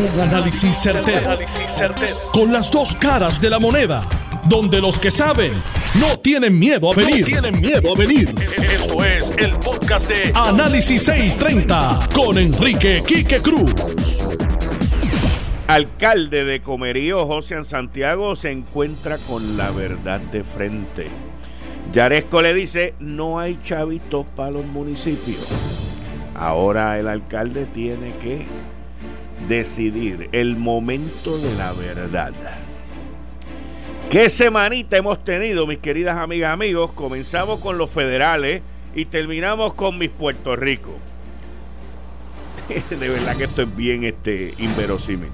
Un análisis certero, Con las dos caras de la moneda. Donde los que saben no tienen miedo a venir. tienen miedo a venir. Esto es el podcast de Análisis 630 con Enrique Quique Cruz. Alcalde de Comerío, José Santiago, se encuentra con la verdad de frente. Yaresco le dice, no hay chavitos para los municipios. Ahora el alcalde tiene que decidir el momento de la verdad. ¿Qué semanita hemos tenido, mis queridas amigas, amigos? Comenzamos con los federales y terminamos con mis Puerto Rico. De verdad que esto es bien este, inverosímil.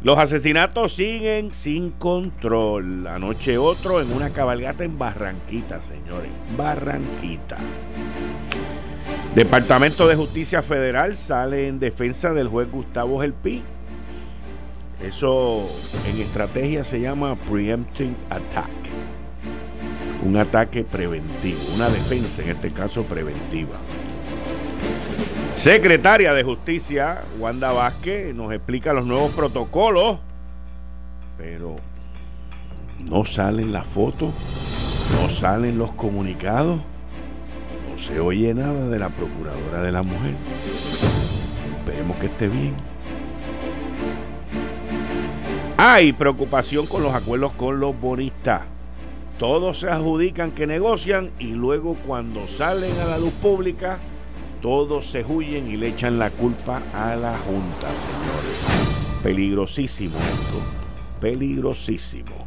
Los asesinatos siguen sin control. Anoche otro en una cabalgata en Barranquita, señores. Barranquita. Departamento de Justicia Federal sale en defensa del juez Gustavo Gelpi. Eso en estrategia se llama preempting attack. Un ataque preventivo, una defensa en este caso preventiva. Secretaria de Justicia, Wanda Vázquez, nos explica los nuevos protocolos, pero no salen las fotos, no salen los comunicados, se oye nada de la Procuradora de la Mujer. Esperemos que esté bien. Hay preocupación con los acuerdos con los bonistas. Todos se adjudican que negocian y luego cuando salen a la luz pública todos se huyen y le echan la culpa a la Junta, señores. Peligrosísimo esto. Peligrosísimo.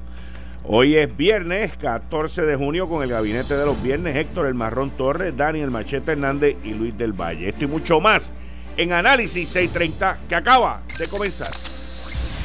Hoy es viernes 14 de junio con el gabinete de los viernes Héctor El Marrón Torres, Daniel Machete Hernández y Luis del Valle. Esto y mucho más en Análisis 630 que acaba de comenzar.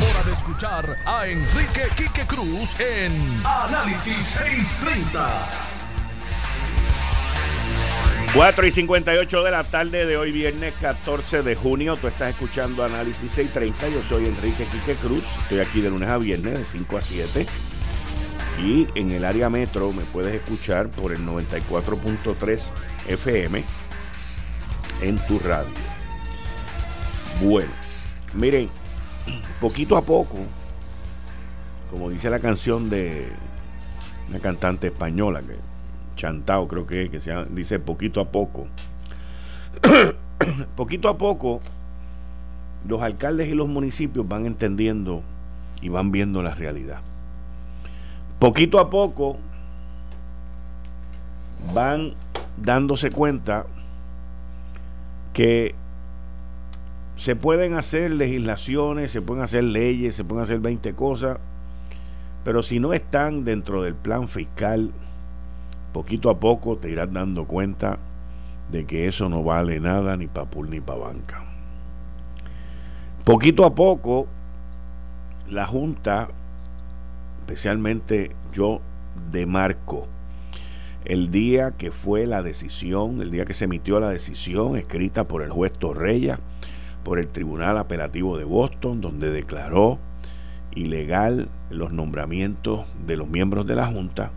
hora de escuchar a Enrique Quique Cruz en Análisis 630. 4 y 58 de la tarde de hoy, viernes 14 de junio. Tú estás escuchando Análisis 630. Yo soy Enrique Quique Cruz. Estoy aquí de lunes a viernes, de 5 a 7. Y en el área metro me puedes escuchar por el 94.3 FM en tu radio. Bueno, miren, poquito a poco, como dice la canción de una cantante española que Chantao creo que, que se dice poquito a poco. poquito a poco, los alcaldes y los municipios van entendiendo y van viendo la realidad. Poquito a poco van dándose cuenta que se pueden hacer legislaciones, se pueden hacer leyes, se pueden hacer 20 cosas, pero si no están dentro del plan fiscal, poquito a poco te irás dando cuenta de que eso no vale nada ni para pool ni para banca. Poquito a poco, la Junta, especialmente yo, demarco el día que fue la decisión, el día que se emitió la decisión escrita por el juez Torreya, por el Tribunal Apelativo de Boston, donde declaró ilegal los nombramientos de los miembros de la Junta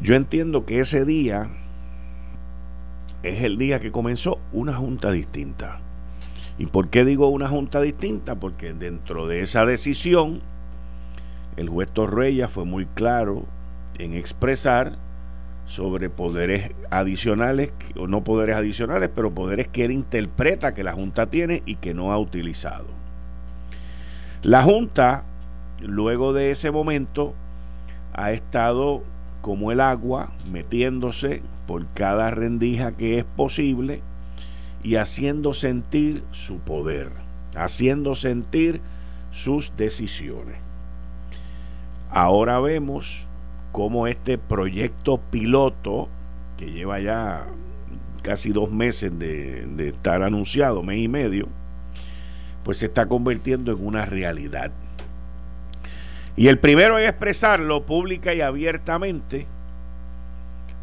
yo entiendo que ese día es el día que comenzó una junta distinta. ¿Y por qué digo una junta distinta? Porque dentro de esa decisión, el juez Torreya fue muy claro en expresar sobre poderes adicionales, o no poderes adicionales, pero poderes que él interpreta que la Junta tiene y que no ha utilizado. La Junta, luego de ese momento, ha estado como el agua, metiéndose por cada rendija que es posible y haciendo sentir su poder, haciendo sentir sus decisiones. Ahora vemos cómo este proyecto piloto, que lleva ya casi dos meses de, estar anunciado, mes y medio, pues se está convirtiendo en una realidad. Y el primero en expresarlo pública y abiertamente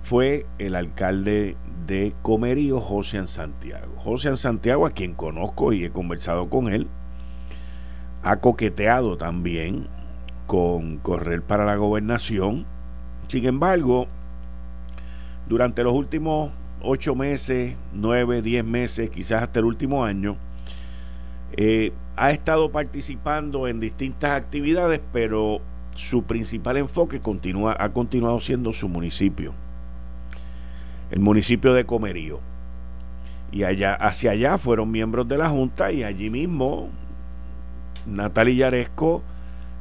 fue el alcalde de Comerío, José Santiago. José Santiago, a quien conozco y he conversado con él, ha coqueteado también con correr para la gobernación. Sin embargo, durante los últimos ocho meses, nueve, diez meses, quizás hasta el último año, eh, ha estado participando en distintas actividades, pero su principal enfoque continúa, ha continuado siendo su municipio, el municipio de Comerío. Y allá, hacia allá fueron miembros de la Junta y allí mismo Natalia Yaresco,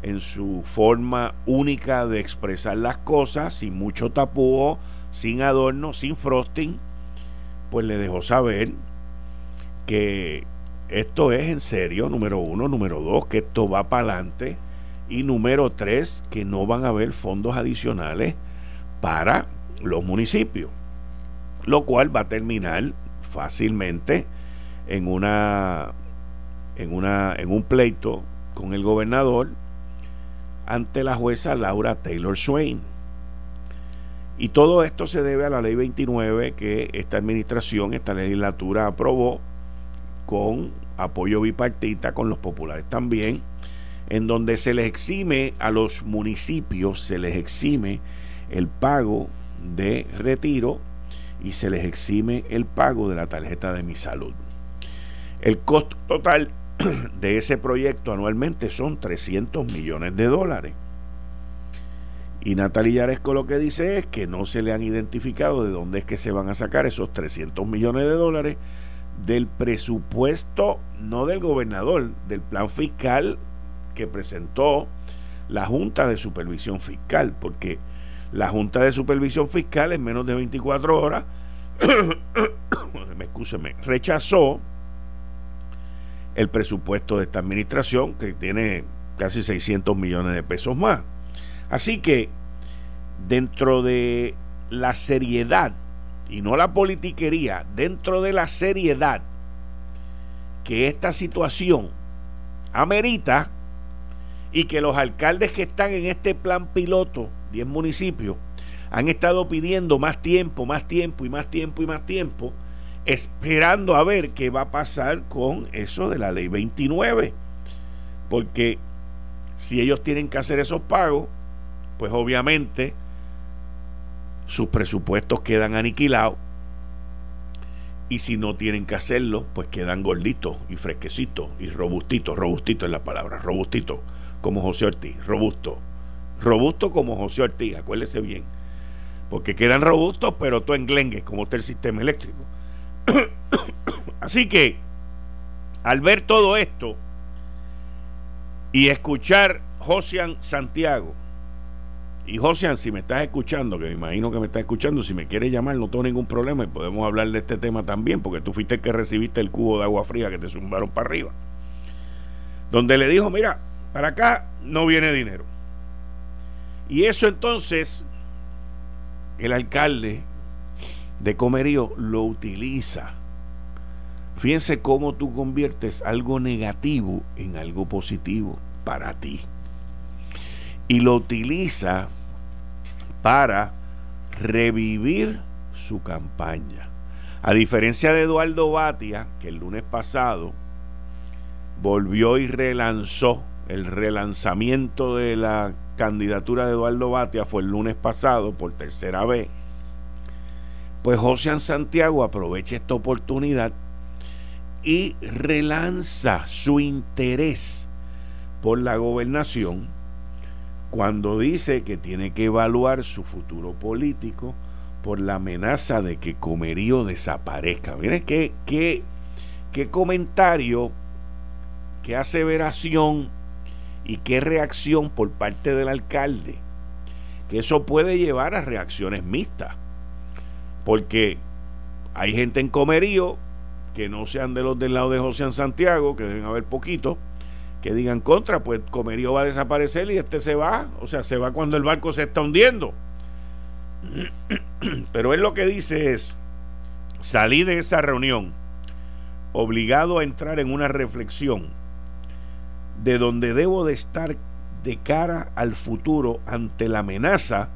en su forma única de expresar las cosas, sin mucho tapúo, sin adorno, sin frosting, pues le dejó saber que esto es en serio, número uno, número dos, que esto va para adelante y número tres, que no van a haber fondos adicionales para los municipios, lo cual va a terminar fácilmente en una en una en un pleito con el gobernador ante la jueza Laura Taylor Swain. Y todo esto se debe a la ley 29 que esta administración, esta legislatura aprobó con apoyo bipartita, con los populares también, en donde se les exime a los municipios, se les exime el pago de retiro y se les exime el pago de la tarjeta de mi salud. El costo total de ese proyecto anualmente son 300 millones de dólares. Y Natalia Yaresco lo que dice es que no se le han identificado de dónde es que se van a sacar esos 300 millones de dólares del presupuesto, no del gobernador, del plan fiscal que presentó la Junta de Supervisión Fiscal, porque la Junta de Supervisión Fiscal en menos de 24 horas, me rechazó el presupuesto de esta administración que tiene casi 600 millones de pesos más. Así que dentro de la seriedad, y no la politiquería, dentro de la seriedad que esta situación amerita y que los alcaldes que están en este plan piloto, 10 municipios, han estado pidiendo más tiempo, más tiempo y más tiempo y más tiempo, esperando a ver qué va a pasar con eso de la ley 29. Porque si ellos tienen que hacer esos pagos, pues obviamente sus presupuestos quedan aniquilados y si no tienen que hacerlo, pues quedan gorditos y fresquecitos y robustitos. Robustito es la palabra, robustito, como José Ortiz, robusto. Robusto como José Ortiz, acuérdese bien. Porque quedan robustos, pero todo englengue, como está el sistema eléctrico. Así que, al ver todo esto y escuchar Josian Santiago, y Josian, si me estás escuchando, que me imagino que me estás escuchando, si me quieres llamar, no tengo ningún problema y podemos hablar de este tema también, porque tú fuiste el que recibiste el cubo de agua fría que te zumbaron para arriba. Donde le dijo, mira, para acá no viene dinero. Y eso entonces, el alcalde de Comerío lo utiliza. Fíjense cómo tú conviertes algo negativo en algo positivo para ti. Y lo utiliza para revivir su campaña. A diferencia de Eduardo Batia, que el lunes pasado volvió y relanzó el relanzamiento de la candidatura de Eduardo Batia fue el lunes pasado por tercera vez. Pues José Santiago aprovecha esta oportunidad y relanza su interés por la gobernación cuando dice que tiene que evaluar su futuro político por la amenaza de que Comerío desaparezca. Miren qué, qué, qué comentario, qué aseveración y qué reacción por parte del alcalde. Que eso puede llevar a reacciones mixtas. Porque hay gente en Comerío que no sean de los del lado de José Santiago, que deben haber poquitos, que digan contra, pues Comerío va a desaparecer y este se va, o sea, se va cuando el barco se está hundiendo. Pero él lo que dice es, salí de esa reunión obligado a entrar en una reflexión de donde debo de estar de cara al futuro ante la amenaza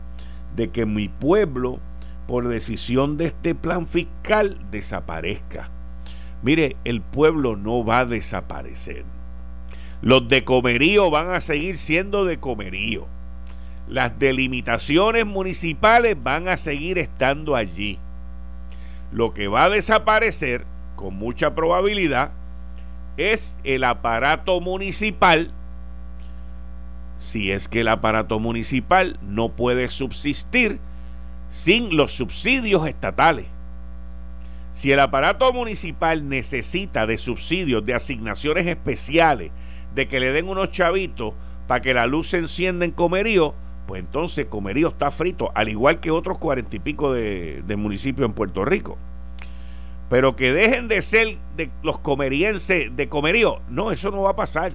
de que mi pueblo, por decisión de este plan fiscal, desaparezca. Mire, el pueblo no va a desaparecer. Los de comerío van a seguir siendo de comerío. Las delimitaciones municipales van a seguir estando allí. Lo que va a desaparecer, con mucha probabilidad, es el aparato municipal, si es que el aparato municipal no puede subsistir sin los subsidios estatales. Si el aparato municipal necesita de subsidios, de asignaciones especiales, de que le den unos chavitos para que la luz se encienda en Comerío, pues entonces Comerío está frito, al igual que otros cuarenta y pico de, municipios en Puerto Rico. Pero que dejen de ser de los comerienses de comerío. No, eso no va a pasar.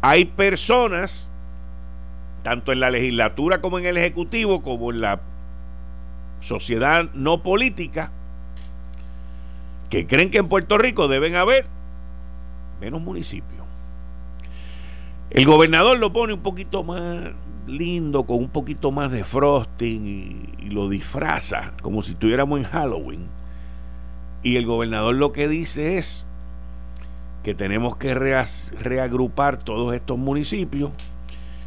Hay personas, tanto en la legislatura como en el Ejecutivo, como en la sociedad no política, que creen que en Puerto Rico deben haber menos municipios. El gobernador lo pone un poquito más lindo, con un poquito más de frosting y, lo disfraza como si estuviéramos en Halloween. Y el gobernador lo que dice es que tenemos que reagrupar todos estos municipios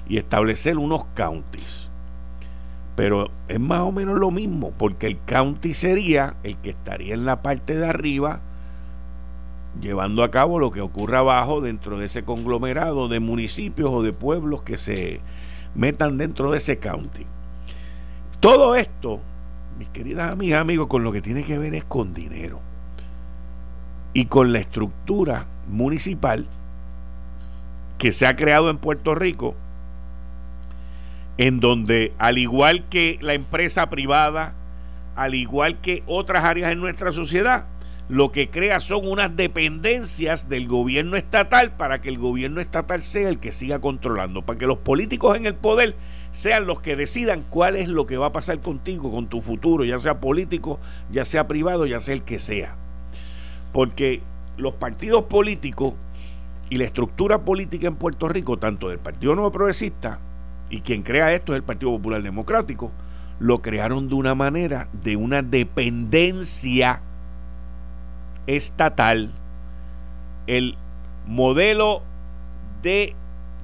y establecer unos counties. Pero es más o menos lo mismo, porque el county sería el que estaría en la parte de arriba llevando a cabo lo que ocurra abajo dentro de ese conglomerado de municipios o de pueblos que se metan dentro de ese county. Todo esto, mis queridas amigas, amigos, con lo que tiene que ver es con dinero y con la estructura municipal que se ha creado en Puerto Rico, en donde al igual que la empresa privada, al igual que otras áreas en nuestra sociedad, lo que crea son unas dependencias del gobierno estatal para que el gobierno estatal sea el que siga controlando, para que los políticos en el poder sean los que decidan cuál es lo que va a pasar contigo, con tu futuro, ya sea político, ya sea privado, ya sea el que sea. Porque los partidos políticos y la estructura política en Puerto Rico, tanto del Partido Nuevo Progresista y quien crea esto es el Partido Popular Democrático, lo crearon de una manera de una dependencia estatal, el modelo de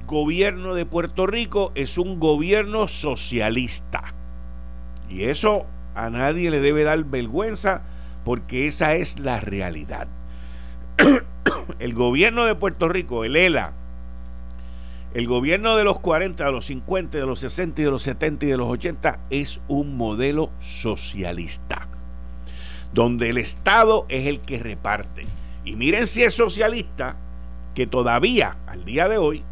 gobierno de Puerto Rico es un gobierno socialista. Y eso a nadie le debe dar vergüenza porque esa es la realidad. el gobierno de Puerto Rico, el ELA, el gobierno de los 40, de los 50, de los 60 y de los 70 y de los 80 es un modelo socialista donde el Estado es el que reparte. Y miren si es socialista, que todavía al día de hoy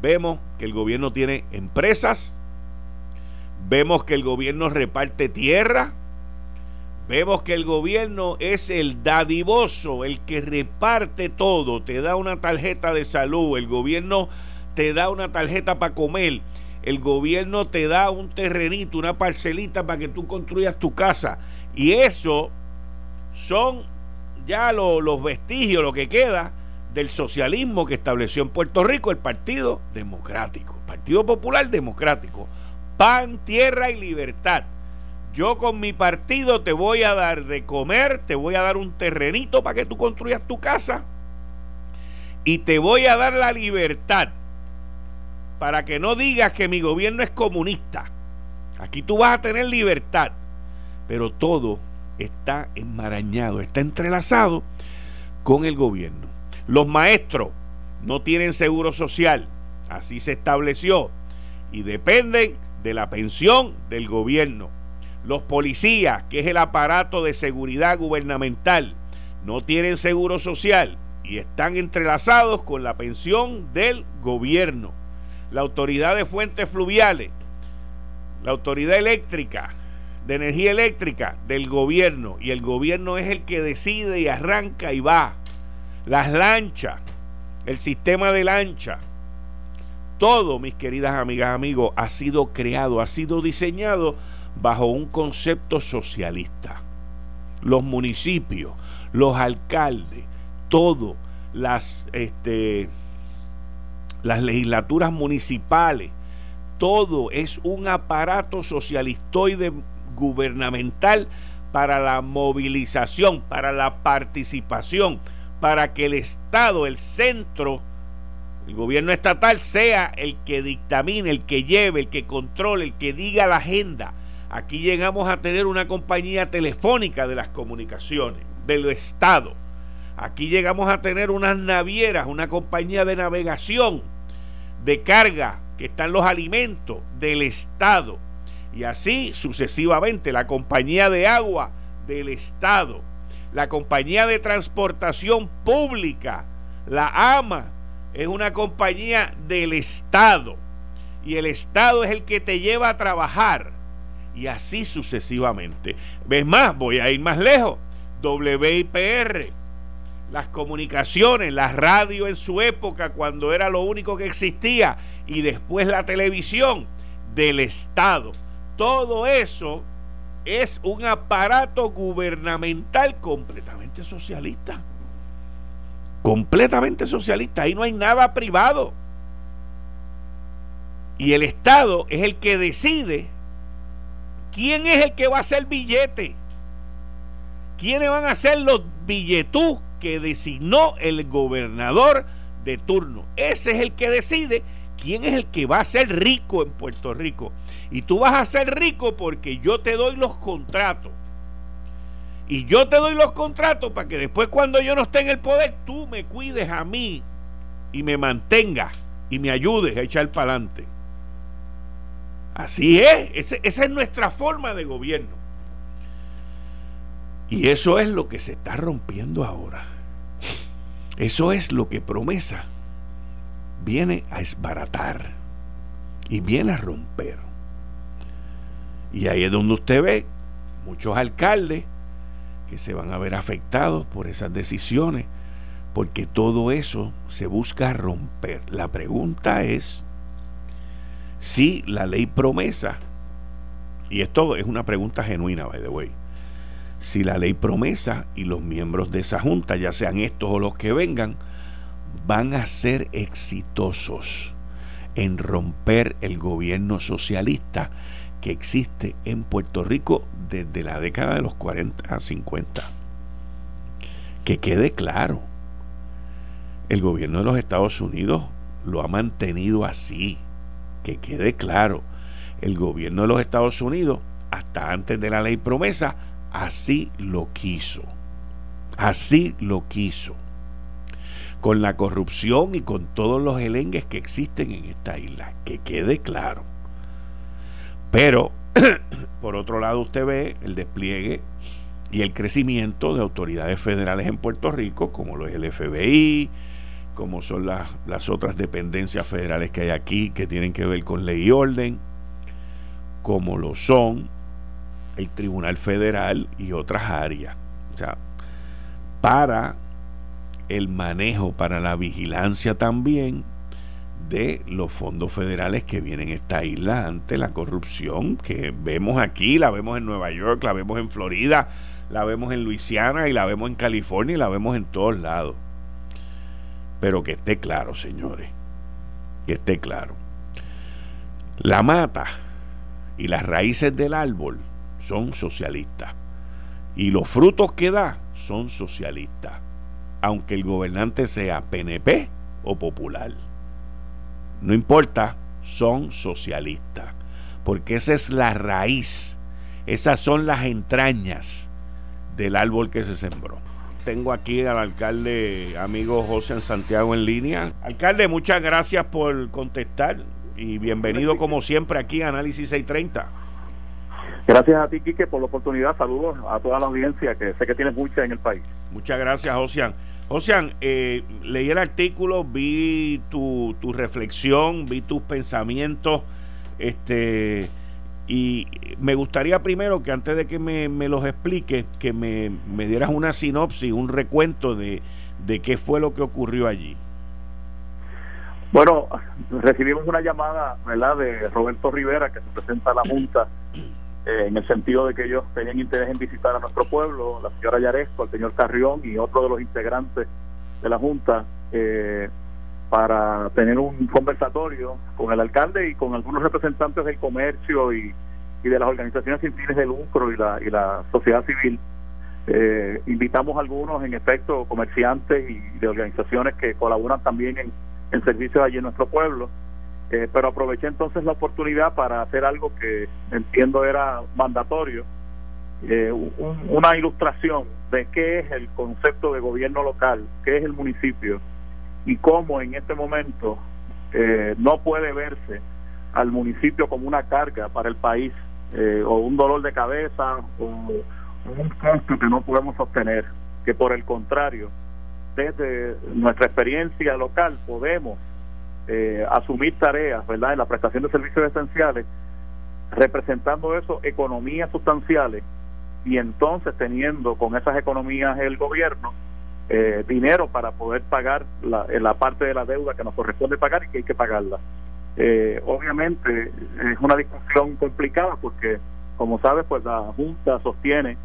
vemos que el gobierno tiene empresas, vemos que el gobierno reparte tierra, vemos que el gobierno es el dadivoso, el que reparte todo, te da una tarjeta de salud, el gobierno te da una tarjeta para comer, el gobierno te da un terrenito, una parcelita para que tú construyas tu casa y eso son ya los vestigios, lo que queda del socialismo que estableció en Puerto Rico el Partido Democrático, Partido Popular Democrático. Pan, tierra y libertad. Yo con mi partido te voy a dar de comer, te voy a dar un terrenito para que tú construyas tu casa y te voy a dar la libertad para que no digas que mi gobierno es comunista. Aquí tú vas a tener libertad pero todo está enmarañado, está entrelazado con el gobierno. Los maestros no tienen seguro social, así se estableció, y dependen de la pensión del gobierno. Los policías, que es el aparato de seguridad gubernamental, no tienen seguro social y están entrelazados con la pensión del gobierno. La autoridad de fuentes fluviales, la autoridad eléctrica, de energía eléctrica del gobierno y el gobierno es el que decide y arranca y va. Las lanchas, el sistema de lancha, todo, mis queridas amigas, amigos, ha sido creado, ha sido diseñado bajo un concepto socialista. Los municipios, los alcaldes, todo las, este, las legislaturas municipales, todo es un aparato socialistoide gubernamental para la movilización, para la participación, para que el Estado, el centro, el gobierno estatal sea el que dictamine, el que lleve, el que controle, el que diga la agenda. Aquí llegamos a tener una compañía telefónica de las comunicaciones, del Estado. Aquí llegamos a tener unas navieras, una compañía de navegación, de carga, que están los alimentos del Estado. Y así sucesivamente, la compañía de agua del Estado, la compañía de transportación pública, la AMA, es una compañía del Estado. Y el Estado es el que te lleva a trabajar. Y así sucesivamente. ¿Ves más? Voy a ir más lejos. WIPR, las comunicaciones, la radio en su época, cuando era lo único que existía, y después la televisión del Estado. Todo eso es un aparato gubernamental completamente socialista. Completamente socialista. Ahí no hay nada privado. Y el Estado es el que decide quién es el que va a hacer billete. ¿Quiénes van a ser los billetú que designó el gobernador de turno? Ese es el que decide quién es el que va a ser rico en Puerto Rico. Y tú vas a ser rico porque yo te doy los contratos. Y yo te doy los contratos para que después cuando yo no esté en el poder, tú me cuides a mí y me mantengas y me ayudes a echar para adelante. Así es, esa es nuestra forma de gobierno. Y eso es lo que se está rompiendo ahora. Eso es lo que promesa viene a esbaratar y viene a romper. Y ahí es donde usted ve muchos alcaldes que se van a ver afectados por esas decisiones, porque todo eso se busca romper. La pregunta es si la ley promesa, y esto es una pregunta genuina, by the way, si la ley promesa y los miembros de esa junta, ya sean estos o los que vengan, van a ser exitosos en romper el gobierno socialista que existe en Puerto Rico desde la década de los 40 a 50. Que quede claro, el gobierno de los Estados Unidos lo ha mantenido así. Que quede claro, el gobierno de los Estados Unidos, hasta antes de la ley promesa, así lo quiso. Así lo quiso con la corrupción y con todos los elengues que existen en esta isla, que quede claro. Pero, por otro lado, usted ve el despliegue y el crecimiento de autoridades federales en Puerto Rico, como lo es el FBI, como son las, las otras dependencias federales que hay aquí que tienen que ver con ley y orden, como lo son el Tribunal Federal y otras áreas. O sea, para el manejo para la vigilancia también de los fondos federales que vienen a esta isla ante la corrupción que vemos aquí, la vemos en Nueva York, la vemos en Florida, la vemos en Luisiana y la vemos en California y la vemos en todos lados. Pero que esté claro, señores, que esté claro. La mata y las raíces del árbol son socialistas y los frutos que da son socialistas aunque el gobernante sea PNP o popular. No importa, son socialistas, porque esa es la raíz, esas son las entrañas del árbol que se sembró. Tengo aquí al alcalde, amigo José Santiago en línea. Alcalde, muchas gracias por contestar y bienvenido como siempre aquí a Análisis 630. Gracias a ti, Quique, por la oportunidad. Saludos a toda la audiencia, que sé que tienes mucha en el país. Muchas gracias, Josian. Josian, eh, leí el artículo, vi tu, tu reflexión, vi tus pensamientos, este, y me gustaría primero que antes de que me, los expliques, que me, me, dieras una sinopsis, un recuento de, de qué fue lo que ocurrió allí. Bueno, recibimos una llamada, ¿verdad?, de Roberto Rivera, que se presenta a la Junta eh, en el sentido de que ellos tenían interés en visitar a nuestro pueblo, la señora Yaresco, el señor Carrión y otro de los integrantes de la Junta eh, para tener un conversatorio con el alcalde y con algunos representantes del comercio y, de las organizaciones sin fines de lucro y la, y la sociedad civil. Eh, invitamos a algunos, en efecto, comerciantes y de organizaciones que colaboran también en, en servicios allí en nuestro pueblo. Eh, pero aproveché entonces la oportunidad para hacer algo que entiendo era mandatorio, eh, una ilustración de qué es el concepto de gobierno local, qué es el municipio y cómo en este momento eh, no puede verse al municipio como una carga para el país eh, o un dolor de cabeza o un costo que no podemos sostener, que por el contrario, desde nuestra experiencia local podemos eh, asumir tareas, ¿verdad?, en la prestación de servicios esenciales, representando eso economías sustanciales y entonces teniendo con esas economías el gobierno eh, dinero para poder pagar la, eh, la, parte de la deuda que nos corresponde pagar y que hay que pagarla. Eh, obviamente es una discusión complicada porque, como sabes, pues la Junta sostiene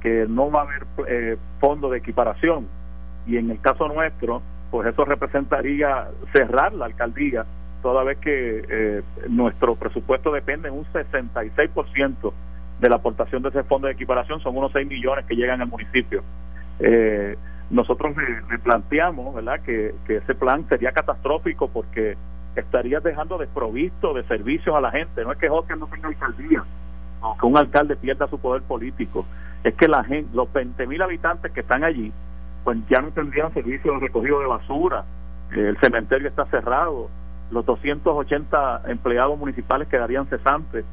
que no va a haber eh, fondo de equiparación y en el caso nuestro, pues eso representaría cerrar la alcaldía toda vez que nuestro presupuesto depende en un 66% de la aportación de ese fondo de equiparación, son unos 6 millones que llegan al municipio. Eh, nosotros le, planteamos ¿verdad? Que, ese plan sería catastrófico porque estaría dejando desprovisto de servicios a la gente. No es que Jorge no tenga alcaldía, o que un alcalde pierda su poder político. Es que la gente, los 20 mil habitantes que están allí, pues ya no tendrían servicio de recogido de basura, el cementerio está cerrado, los 280 empleados municipales quedarían cesantes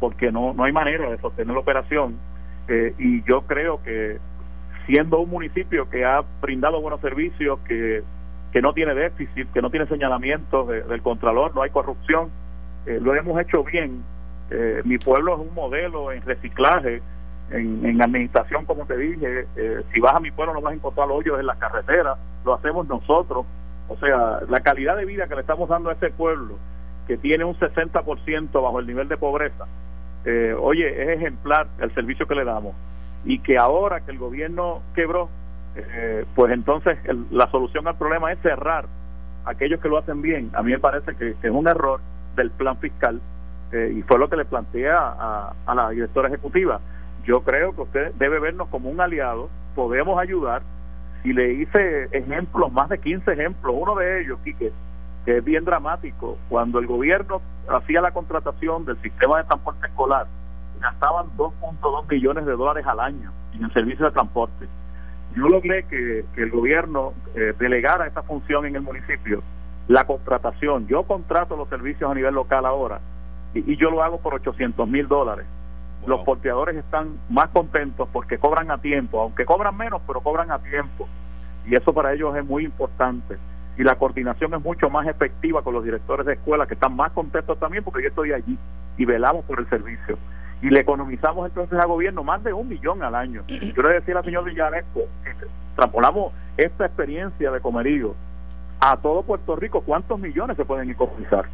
porque no, no hay manera de sostener la operación. Eh, y yo creo que siendo un municipio que ha brindado buenos servicios, que, que no tiene déficit, que no tiene señalamientos del Contralor, no hay corrupción, eh, lo hemos hecho bien. Eh, mi pueblo es un modelo en reciclaje, en, administración, como te dije. Eh, si vas a mi pueblo no vas a encontrar hoyos en las carreteras, lo hacemos nosotros. O sea, la calidad de vida que le estamos dando a este pueblo, que tiene un 60% bajo el nivel de pobreza, oye, es ejemplar el servicio que le damos y que ahora que el gobierno quebró, eh, pues entonces la solución al problema es cerrar aquellos que lo hacen bien. A mí me parece que, es un error del plan fiscal eh, y fue lo que le planteé a, a, la directora ejecutiva. Yo creo que usted debe vernos como un aliado, podemos ayudar. Y le hice ejemplos, más de 15 ejemplos, uno de ellos, Quique, que es bien dramático, cuando el gobierno hacía la contratación del sistema de transporte escolar gastaban 2.2 millones de dólares al año en el servicio de transporte. Yo logré que, que el gobierno eh, delegara esta función en el municipio, la contratación. Yo contrato los servicios a nivel local ahora y, yo lo hago por 800 mil dólares. Los porteadores están más contentos porque cobran a tiempo, aunque cobran menos, pero cobran a tiempo. Y eso para ellos es muy importante. Y la coordinación es mucho más efectiva con los directores de escuela, que están más contentos también porque yo estoy allí y velamos por el servicio y le economizamos entonces al gobierno más de un millón al año. Yo le decía al señor Villanesco, extrapolamos esta experiencia de comerío a todo Puerto Rico, ¿cuántos millones se pueden economizar?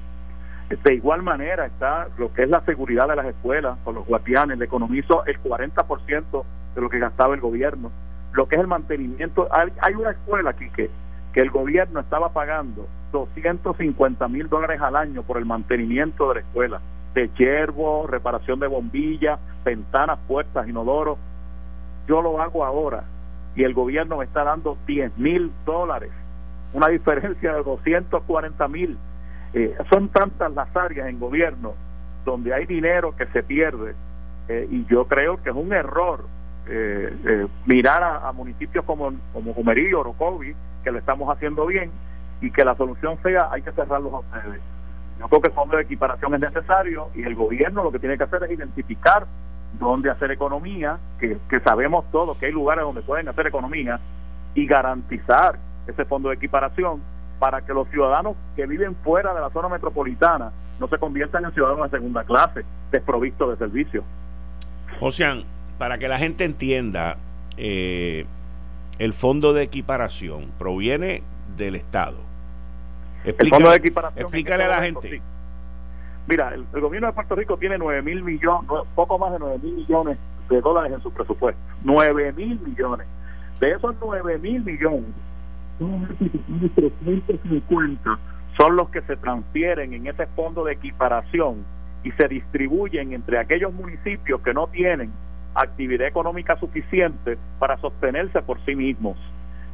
De igual manera está lo que es la seguridad de las escuelas con los guardianes, le economizo el 40% de lo que gastaba el gobierno. Lo que es el mantenimiento, hay, hay una escuela aquí que, que el gobierno estaba pagando 250 mil dólares al año por el mantenimiento de la escuela de yerbo, reparación de bombillas, ventanas, puertas, inodoros. Yo lo hago ahora y el gobierno me está dando 10 mil dólares, una diferencia de 240 mil. Eh, son tantas las áreas en gobierno donde hay dinero que se pierde eh, y yo creo que es un error eh, mirar a, municipios como, como Jumerío, Orocovi, que lo estamos haciendo bien y que la solución sea hay que cerrarlos a ustedes. Yo creo que el fondo de equiparación es necesario y el gobierno lo que tiene que hacer es identificar dónde hacer economía, que, sabemos todos que hay lugares donde pueden hacer economía y garantizar ese fondo de equiparación para que los ciudadanos que viven fuera de la zona metropolitana no se conviertan en ciudadanos de segunda clase, desprovistos de servicios. Ocean, para que la gente entienda, eh, el fondo de equiparación proviene del Estado Explícale, de equiparación. Explícale a la gente. Mira, el, gobierno de Puerto Rico tiene 9 mil millones, poco más de 9 mil millones de dólares en su presupuesto. 9 mil millones. De esos 9 mil millones, 350 son los que se transfieren en ese fondo de equiparación y se distribuyen entre aquellos municipios que no tienen actividad económica suficiente para sostenerse por sí mismos.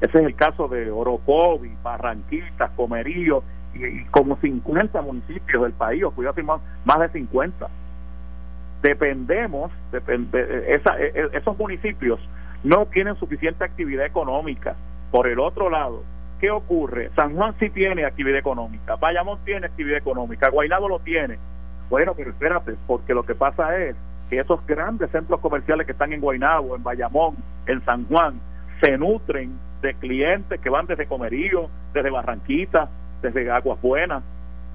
Ese es el caso de Orocovi, Barranquitas, Comerío y, como 50 municipios del país, o cuidado, más, más de 50. Dependemos, depende, esa, e, e, esos municipios no tienen suficiente actividad económica. Por el otro lado, ¿qué ocurre? San Juan sí tiene actividad económica, Bayamón tiene actividad económica, Guaynabo lo tiene. Bueno, pero espérate, porque lo que pasa es que esos grandes centros comerciales que están en Guaynabo, en Bayamón, en San Juan, se nutren de clientes que van desde Comerío, desde Barranquita, desde Aguas Buenas,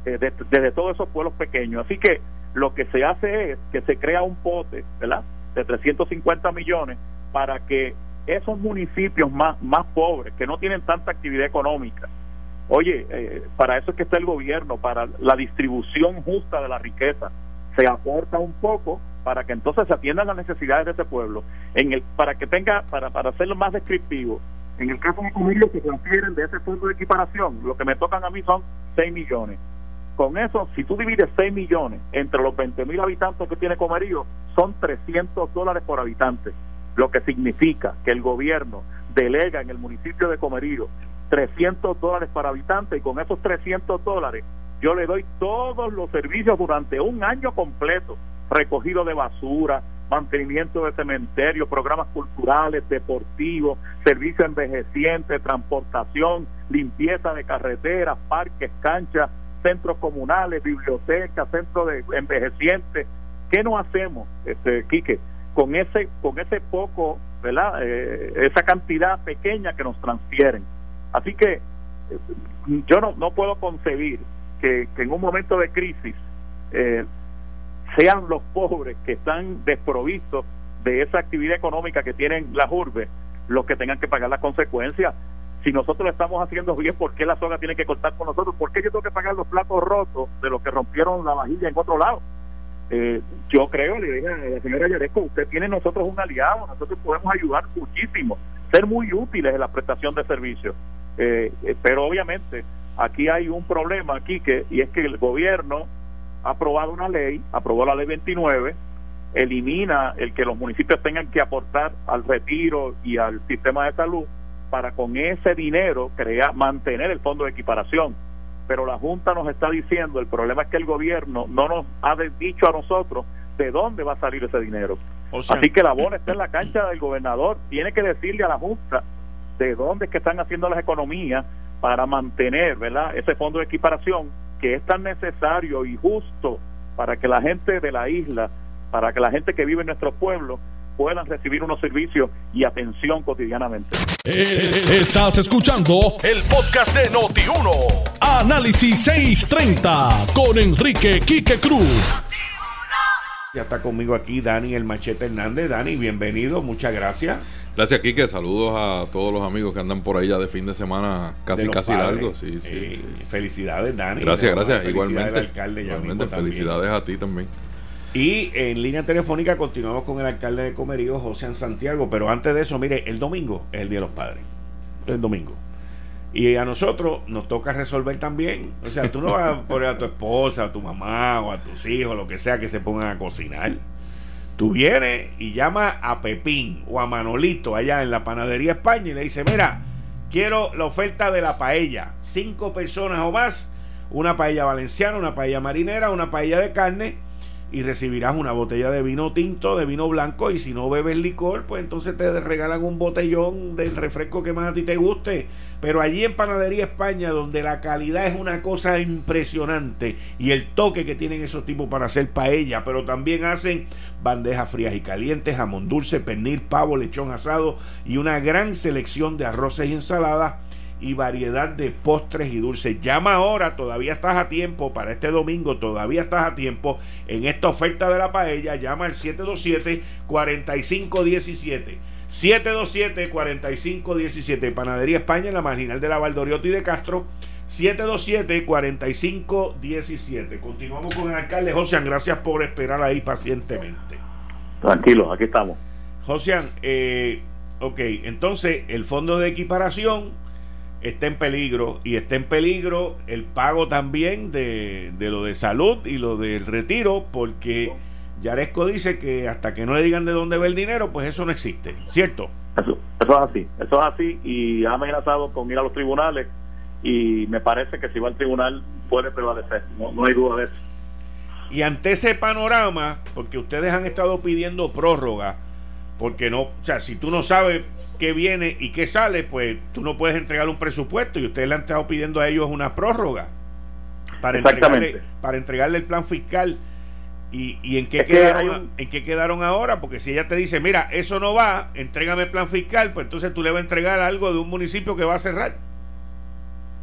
eh, desde todos esos pueblos pequeños. Así que lo que se hace es que se crea un pote, ¿verdad? De 350 millones para que esos municipios más, más pobres, que no tienen tanta actividad económica, oye, eh, para eso es que está el gobierno, para la distribución justa de la riqueza, se aporta un poco para que entonces se atiendan las necesidades de ese pueblo, en el para que tenga, para, para hacerlo más descriptivo, en el caso de Comerío que transfieren de ese fondo de equiparación, lo que me tocan a mí son 6 millones. Con eso, si tú divides 6 millones entre los 20 mil habitantes que tiene Comerío, son 300 dólares por habitante, lo que significa que el gobierno delega en el municipio de Comerío 300 dólares para habitante y con esos 300 dólares yo le doy todos los servicios durante un año completo, recogido de basura, mantenimiento de cementerio, programas culturales, deportivos, servicio envejeciente, transportación, limpieza de carreteras, parques, canchas, centros comunales, bibliotecas, centros de envejecientes. ¿Qué no hacemos, este, Quique, con ese, con ese poco, ¿verdad? Eh, esa cantidad pequeña que nos transfieren? Así que eh, yo no, no puedo concebir que, en un momento de crisis eh, sean los pobres que están desprovistos de esa actividad económica que tienen las urbes los que tengan que pagar las consecuencias. Si nosotros estamos haciendo bien, ¿por qué la zona tiene que cortar con nosotros? ¿Por qué yo tengo que pagar los platos rotos de los que rompieron la vajilla en otro lado? Eh, yo creo, le dije a la señora Yaresco, usted tiene nosotros un aliado, nosotros podemos ayudar muchísimo, ser muy útiles en la prestación de servicios. Eh, eh, pero obviamente aquí hay un problema aquí que y es que el gobierno ha aprobado una ley, aprobó la ley 29, elimina el que los municipios tengan que aportar al retiro y al sistema de salud para con ese dinero crear mantener el fondo de equiparación. Pero la Junta nos está diciendo, el problema es que el gobierno no nos ha dicho a nosotros de dónde va a salir ese dinero. Así que la bola está en la cancha del gobernador, tiene que decirle a la Junta de dónde es que están haciendo las economías para mantener ¿verdad? ese fondo de equiparación que es tan necesario y justo para que la gente de la isla, para que la gente que vive en nuestro pueblo puedan recibir unos servicios y atención cotidianamente. Eh, estás escuchando el podcast de Noti1. Análisis 630 con Enrique Quique Cruz. Ya está conmigo aquí Dani el Machete Hernández. Dani, bienvenido, muchas gracias. Gracias, Kike. Saludos a todos los amigos que andan por ahí ya de fin de semana casi, casi largo. Sí, sí, Felicidades, Dani. Gracias, gracias. Igualmente. Alcalde igualmente, felicidades a ti también. Y en línea telefónica continuamos con el alcalde de Comerío, José Santiago. Pero antes de eso, mire, el domingo es el Día de los Padres. El domingo. Y a nosotros nos toca resolver también. O sea, tú no vas a poner a tu esposa, a tu mamá o a tus hijos, lo que sea, que se pongan a cocinar Tú vienes y llamas a Pepín o a Manolito allá en la panadería España y le dices, mira, quiero la oferta de la paella. Cinco personas o más, una paella valenciana, una paella marinera, una paella de carne y recibirás una botella de vino tinto, de vino blanco y si no bebes licor, pues entonces te regalan un botellón del refresco que más a ti te guste. Pero allí en Panadería España, donde la calidad es una cosa impresionante y el toque que tienen esos tipos para hacer paella, pero también hacen bandejas frías y calientes, jamón dulce, pernil, pavo, lechón asado y una gran selección de arroces y ensaladas y variedad de postres y dulces. Llama ahora, todavía estás a tiempo para este domingo, todavía estás a tiempo en esta oferta de la paella. Llama al 727-4517. 727-4517. Panadería España en la marginal de la Valdoriotti de Castro. 727-4517. Continuamos con el alcalde Josian. Gracias por esperar ahí pacientemente. Tranquilo, aquí estamos. Josian, eh, ok, entonces el fondo de equiparación está en peligro y está en peligro el pago también de, de lo de salud y lo del retiro porque Yaresco dice que hasta que no le digan de dónde va el dinero, pues eso no existe, ¿cierto? Eso, eso es así, eso es así y ha amenazado con ir a los tribunales y me parece que si va al tribunal puede prevalecer, no, no hay duda de eso. Y ante ese panorama, porque ustedes han estado pidiendo prórroga, porque no, o sea, si tú no sabes qué viene y qué sale, pues tú no puedes entregar un presupuesto y ustedes le han estado pidiendo a ellos una prórroga para entregarle, para entregarle el plan fiscal. ¿Y, y en, qué quedaron, en qué quedaron ahora? Porque si ella te dice, mira, eso no va, entrégame el plan fiscal, pues entonces tú le vas a entregar algo de un municipio que va a cerrar.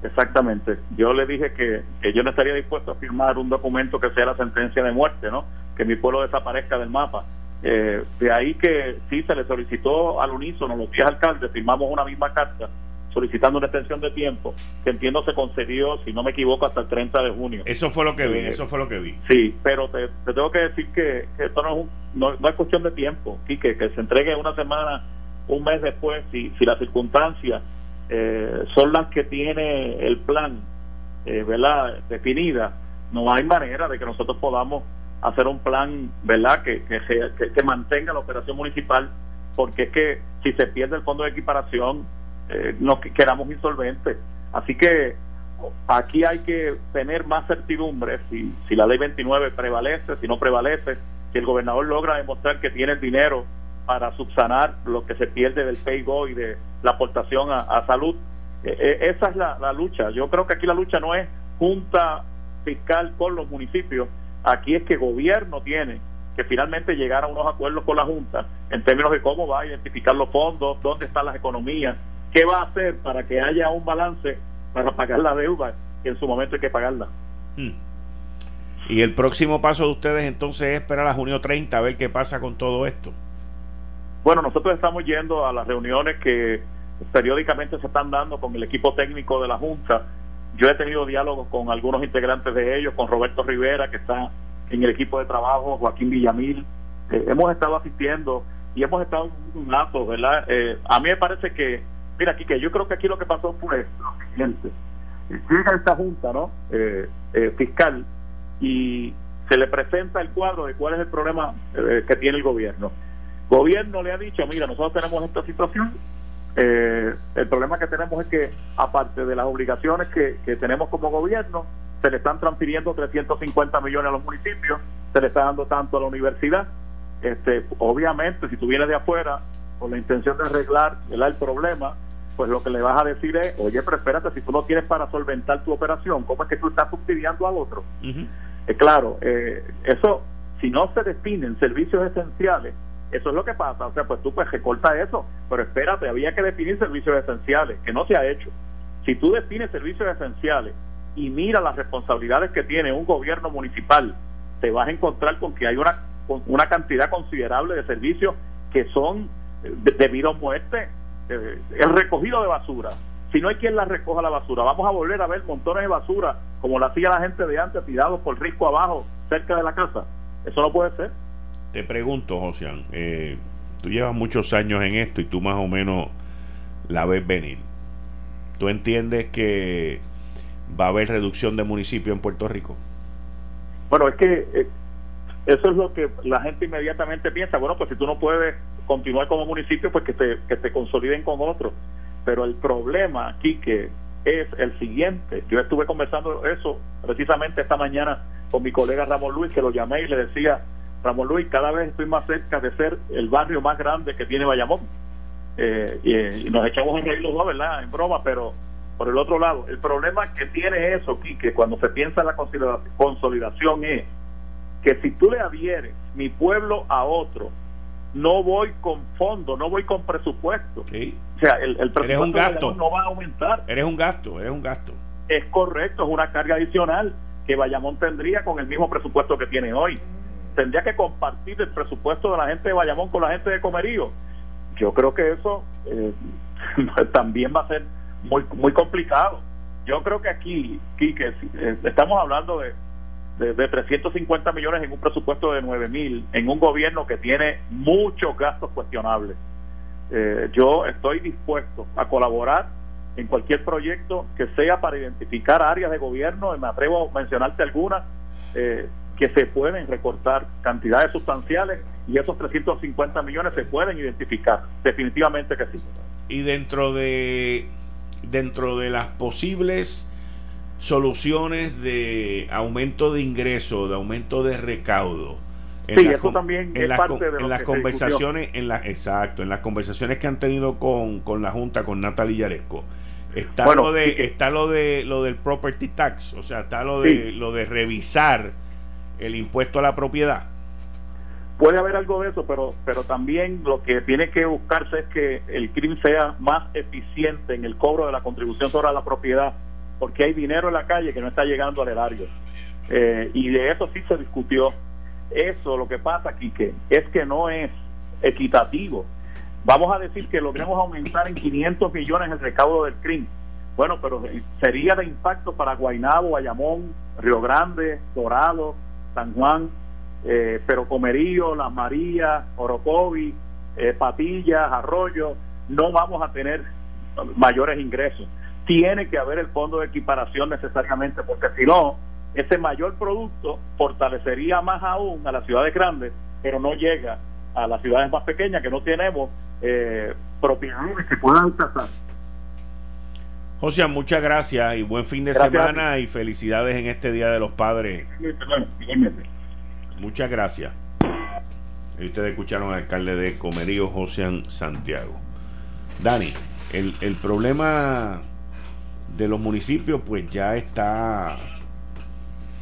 Exactamente. Yo le dije que, que, yo no estaría dispuesto a firmar un documento que sea la sentencia de muerte, ¿no? Que mi pueblo desaparezca del mapa. Eh, de ahí que sí se le solicitó al unísono, los 10 alcaldes, firmamos una misma carta solicitando una extensión de tiempo, que entiendo se concedió, si no me equivoco, hasta el 30 de junio. Eso fue lo que vi, eh, eso fue lo que vi. Sí, pero te, tengo que decir que, esto no es, no, no, es cuestión de tiempo, y que, que se entregue una semana, un mes después, si, si las circunstancias eh, son las que tiene el plan, eh, ¿verdad?, definida, no hay manera de que nosotros podamos hacer un plan, ¿verdad?, que, que, que, que mantenga la operación municipal, porque es que si se pierde el fondo de equiparación, eh, nos quedamos insolventes. Así que aquí hay que tener más certidumbre si, si la ley 29 prevalece, si no prevalece, si el gobernador logra demostrar que tiene el dinero para subsanar lo que se pierde del PayGo y de la aportación a, salud. Eh, eh, esa es la, la, lucha. Yo creo que aquí la lucha no es junta fiscal con los municipios, aquí es que gobierno tiene que finalmente llegar a unos acuerdos con la Junta en términos de cómo va a identificar los fondos, dónde están las economías, qué va a hacer para que haya un balance para pagar la deuda, que en su momento hay que pagarla. Hmm. Y el próximo paso de ustedes entonces es esperar a junio 30 a ver qué pasa con todo esto. Bueno, nosotros estamos yendo a las reuniones que periódicamente se están dando con el equipo técnico de la Junta. Yo he tenido diálogos con algunos integrantes de ellos, con Roberto Rivera, que está en el equipo de trabajo, Joaquín Villamil. Eh, hemos estado asistiendo y hemos estado un rato, ¿verdad? Eh, a mí me parece que, mira, aquí que yo creo que aquí lo que pasó fue lo siguiente. Llega esta Junta, ¿no? Eh, fiscal y se le presenta el cuadro de cuál es el problema que tiene el gobierno gobierno le ha dicho, mira, nosotros tenemos esta situación, eh, el problema que tenemos es que, aparte de las obligaciones que, que, tenemos como gobierno, se le están transfiriendo 350 millones a los municipios, se le está dando tanto a la universidad. Este, obviamente, si tú vienes de afuera con la intención de arreglar el problema, pues lo que le vas a decir es, oye, pero espérate, si tú no tienes para solventar tu operación, ¿cómo es que tú estás subsidiando al otro? Eh, claro, eh, eso, si no se definen servicios esenciales, eso es lo que pasa. O sea, pues tú pues recorta eso. Pero espérate, había que definir servicios esenciales, que no se ha hecho. Si tú defines servicios esenciales y mira las responsabilidades que tiene un gobierno municipal, te vas a encontrar con que hay una, una cantidad considerable de servicios que son debido a muerte. Eh, el recogido de basura. Si no hay quien la recoja la basura, vamos a volver a ver montones de basura como la hacía la gente de antes, tirados por risco abajo, cerca de la casa. Eso no puede ser. Te pregunto, Josian, eh, tú llevas muchos años en esto y tú más o menos la ves venir. ¿Tú entiendes que va a haber reducción de municipios en Puerto Rico? Bueno, es que eh, eso es lo que la gente inmediatamente piensa. Bueno, pues si tú no puedes continuar como municipio, pues que te, que te consoliden con otros. Pero el problema aquí que es el siguiente. Yo estuve conversando eso precisamente esta mañana con mi colega Ramón Luis, que lo llamé y le decía, Ramón Luis, cada vez estoy más cerca de ser el barrio más grande que tiene Bayamón. Eh, y, nos echamos en reír los dos, ¿verdad? En broma, pero por el otro lado, el problema que tiene eso, que cuando se piensa en la consolidación es que si tú le adhieres mi pueblo a otro, no voy con fondo, no voy con presupuesto. O sea, el, presupuesto un gasto. no va a aumentar. Eres un gasto, eres un gasto. Es correcto, es una carga adicional que Bayamón tendría con el mismo presupuesto que tiene hoy tendría que compartir el presupuesto de la gente de Bayamón con la gente de Comerío. Yo creo que eso eh, también va a ser muy muy complicado. Yo creo que aquí, Quique, eh, estamos hablando de, de, 350 millones en un presupuesto de 9 mil, en un gobierno que tiene muchos gastos cuestionables. Eh, yo estoy dispuesto a colaborar en cualquier proyecto que sea para identificar áreas de gobierno, me atrevo a mencionarte algunas, eh, que se pueden recortar cantidades sustanciales y esos 350 millones se pueden identificar, definitivamente que sí. Y dentro de dentro de las posibles soluciones de aumento de ingreso, de aumento de recaudo. sí, eso también es parte de en las conversaciones, en la, exacto, en las conversaciones que han tenido con, con la Junta, con Natalia Yaresco. Está lo de, está lo de lo del property tax, o sea, está lo de lo de revisar el impuesto a la propiedad. Puede haber algo de eso, pero pero también lo que tiene que buscarse es que el crimen sea más eficiente en el cobro de la contribución sobre la propiedad, porque hay dinero en la calle que no está llegando al erario. Eh, y de eso sí se discutió. Eso lo que pasa, aquí que es que no es equitativo Vamos a decir que logremos aumentar en 500 millones el recaudo del crimen. Bueno, pero sería de impacto para Guaynabo, Bayamón, Río Grande, Dorado, San Juan, eh, pero Comerío, Las Marías, Orocovi, eh, Patillas, Arroyo, no vamos a tener mayores ingresos. Tiene que haber el fondo de equiparación necesariamente, porque si no, ese mayor producto fortalecería más aún a las ciudades grandes, pero no llega a las ciudades más pequeñas que no tenemos eh, propiedades que puedan alcanzar. José, muchas gracias y buen fin de semana y felicidades en este Día de los Padres. Muchas gracias. Y ustedes escucharon al alcalde de Comerío, José Santiago. Dani, el, el problema de los municipios pues ya está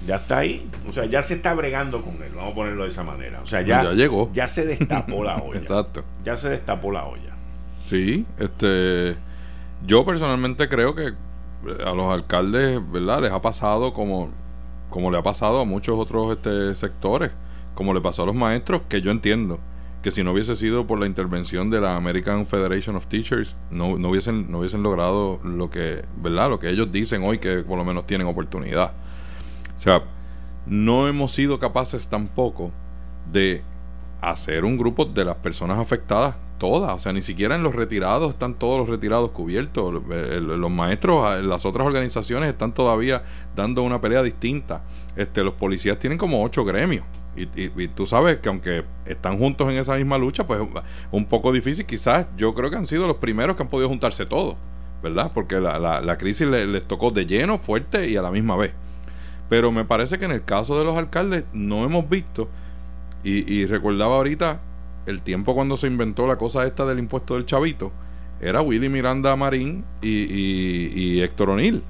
ya está ahí. O sea, ya se está bregando con él, vamos a ponerlo de esa manera. O sea, ya, ya llegó. Ya se destapó la olla. Exacto. Ya se destapó la olla. Sí, este. Yo personalmente creo que a los alcaldes, ¿verdad? Les ha pasado como, como le ha pasado a muchos otros este, sectores, como le pasó a los maestros, que yo entiendo que si no hubiese sido por la intervención de la American Federation of Teachers, no, no, hubiesen, no hubiesen logrado lo que, ¿verdad? Lo que ellos dicen hoy que por lo menos tienen oportunidad. O sea, no hemos sido capaces tampoco de hacer un grupo de las personas afectadas todas, o sea, ni siquiera en los retirados están todos los retirados cubiertos, los maestros, ah, las otras organizaciones están todavía dando una pelea distinta, este, los policías tienen como ocho gremios, y, tú sabes que aunque están juntos en esa misma lucha, pues un poco difícil, quizás yo creo que han sido los primeros que han podido juntarse todos, ¿verdad? Porque la, la, crisis les tocó de lleno, fuerte y a la misma vez. Pero me parece que en el caso de los alcaldes no hemos visto, y, recordaba ahorita el tiempo cuando se inventó la cosa esta del impuesto del chavito, era Willy Miranda Marín y, Héctor O'Neill.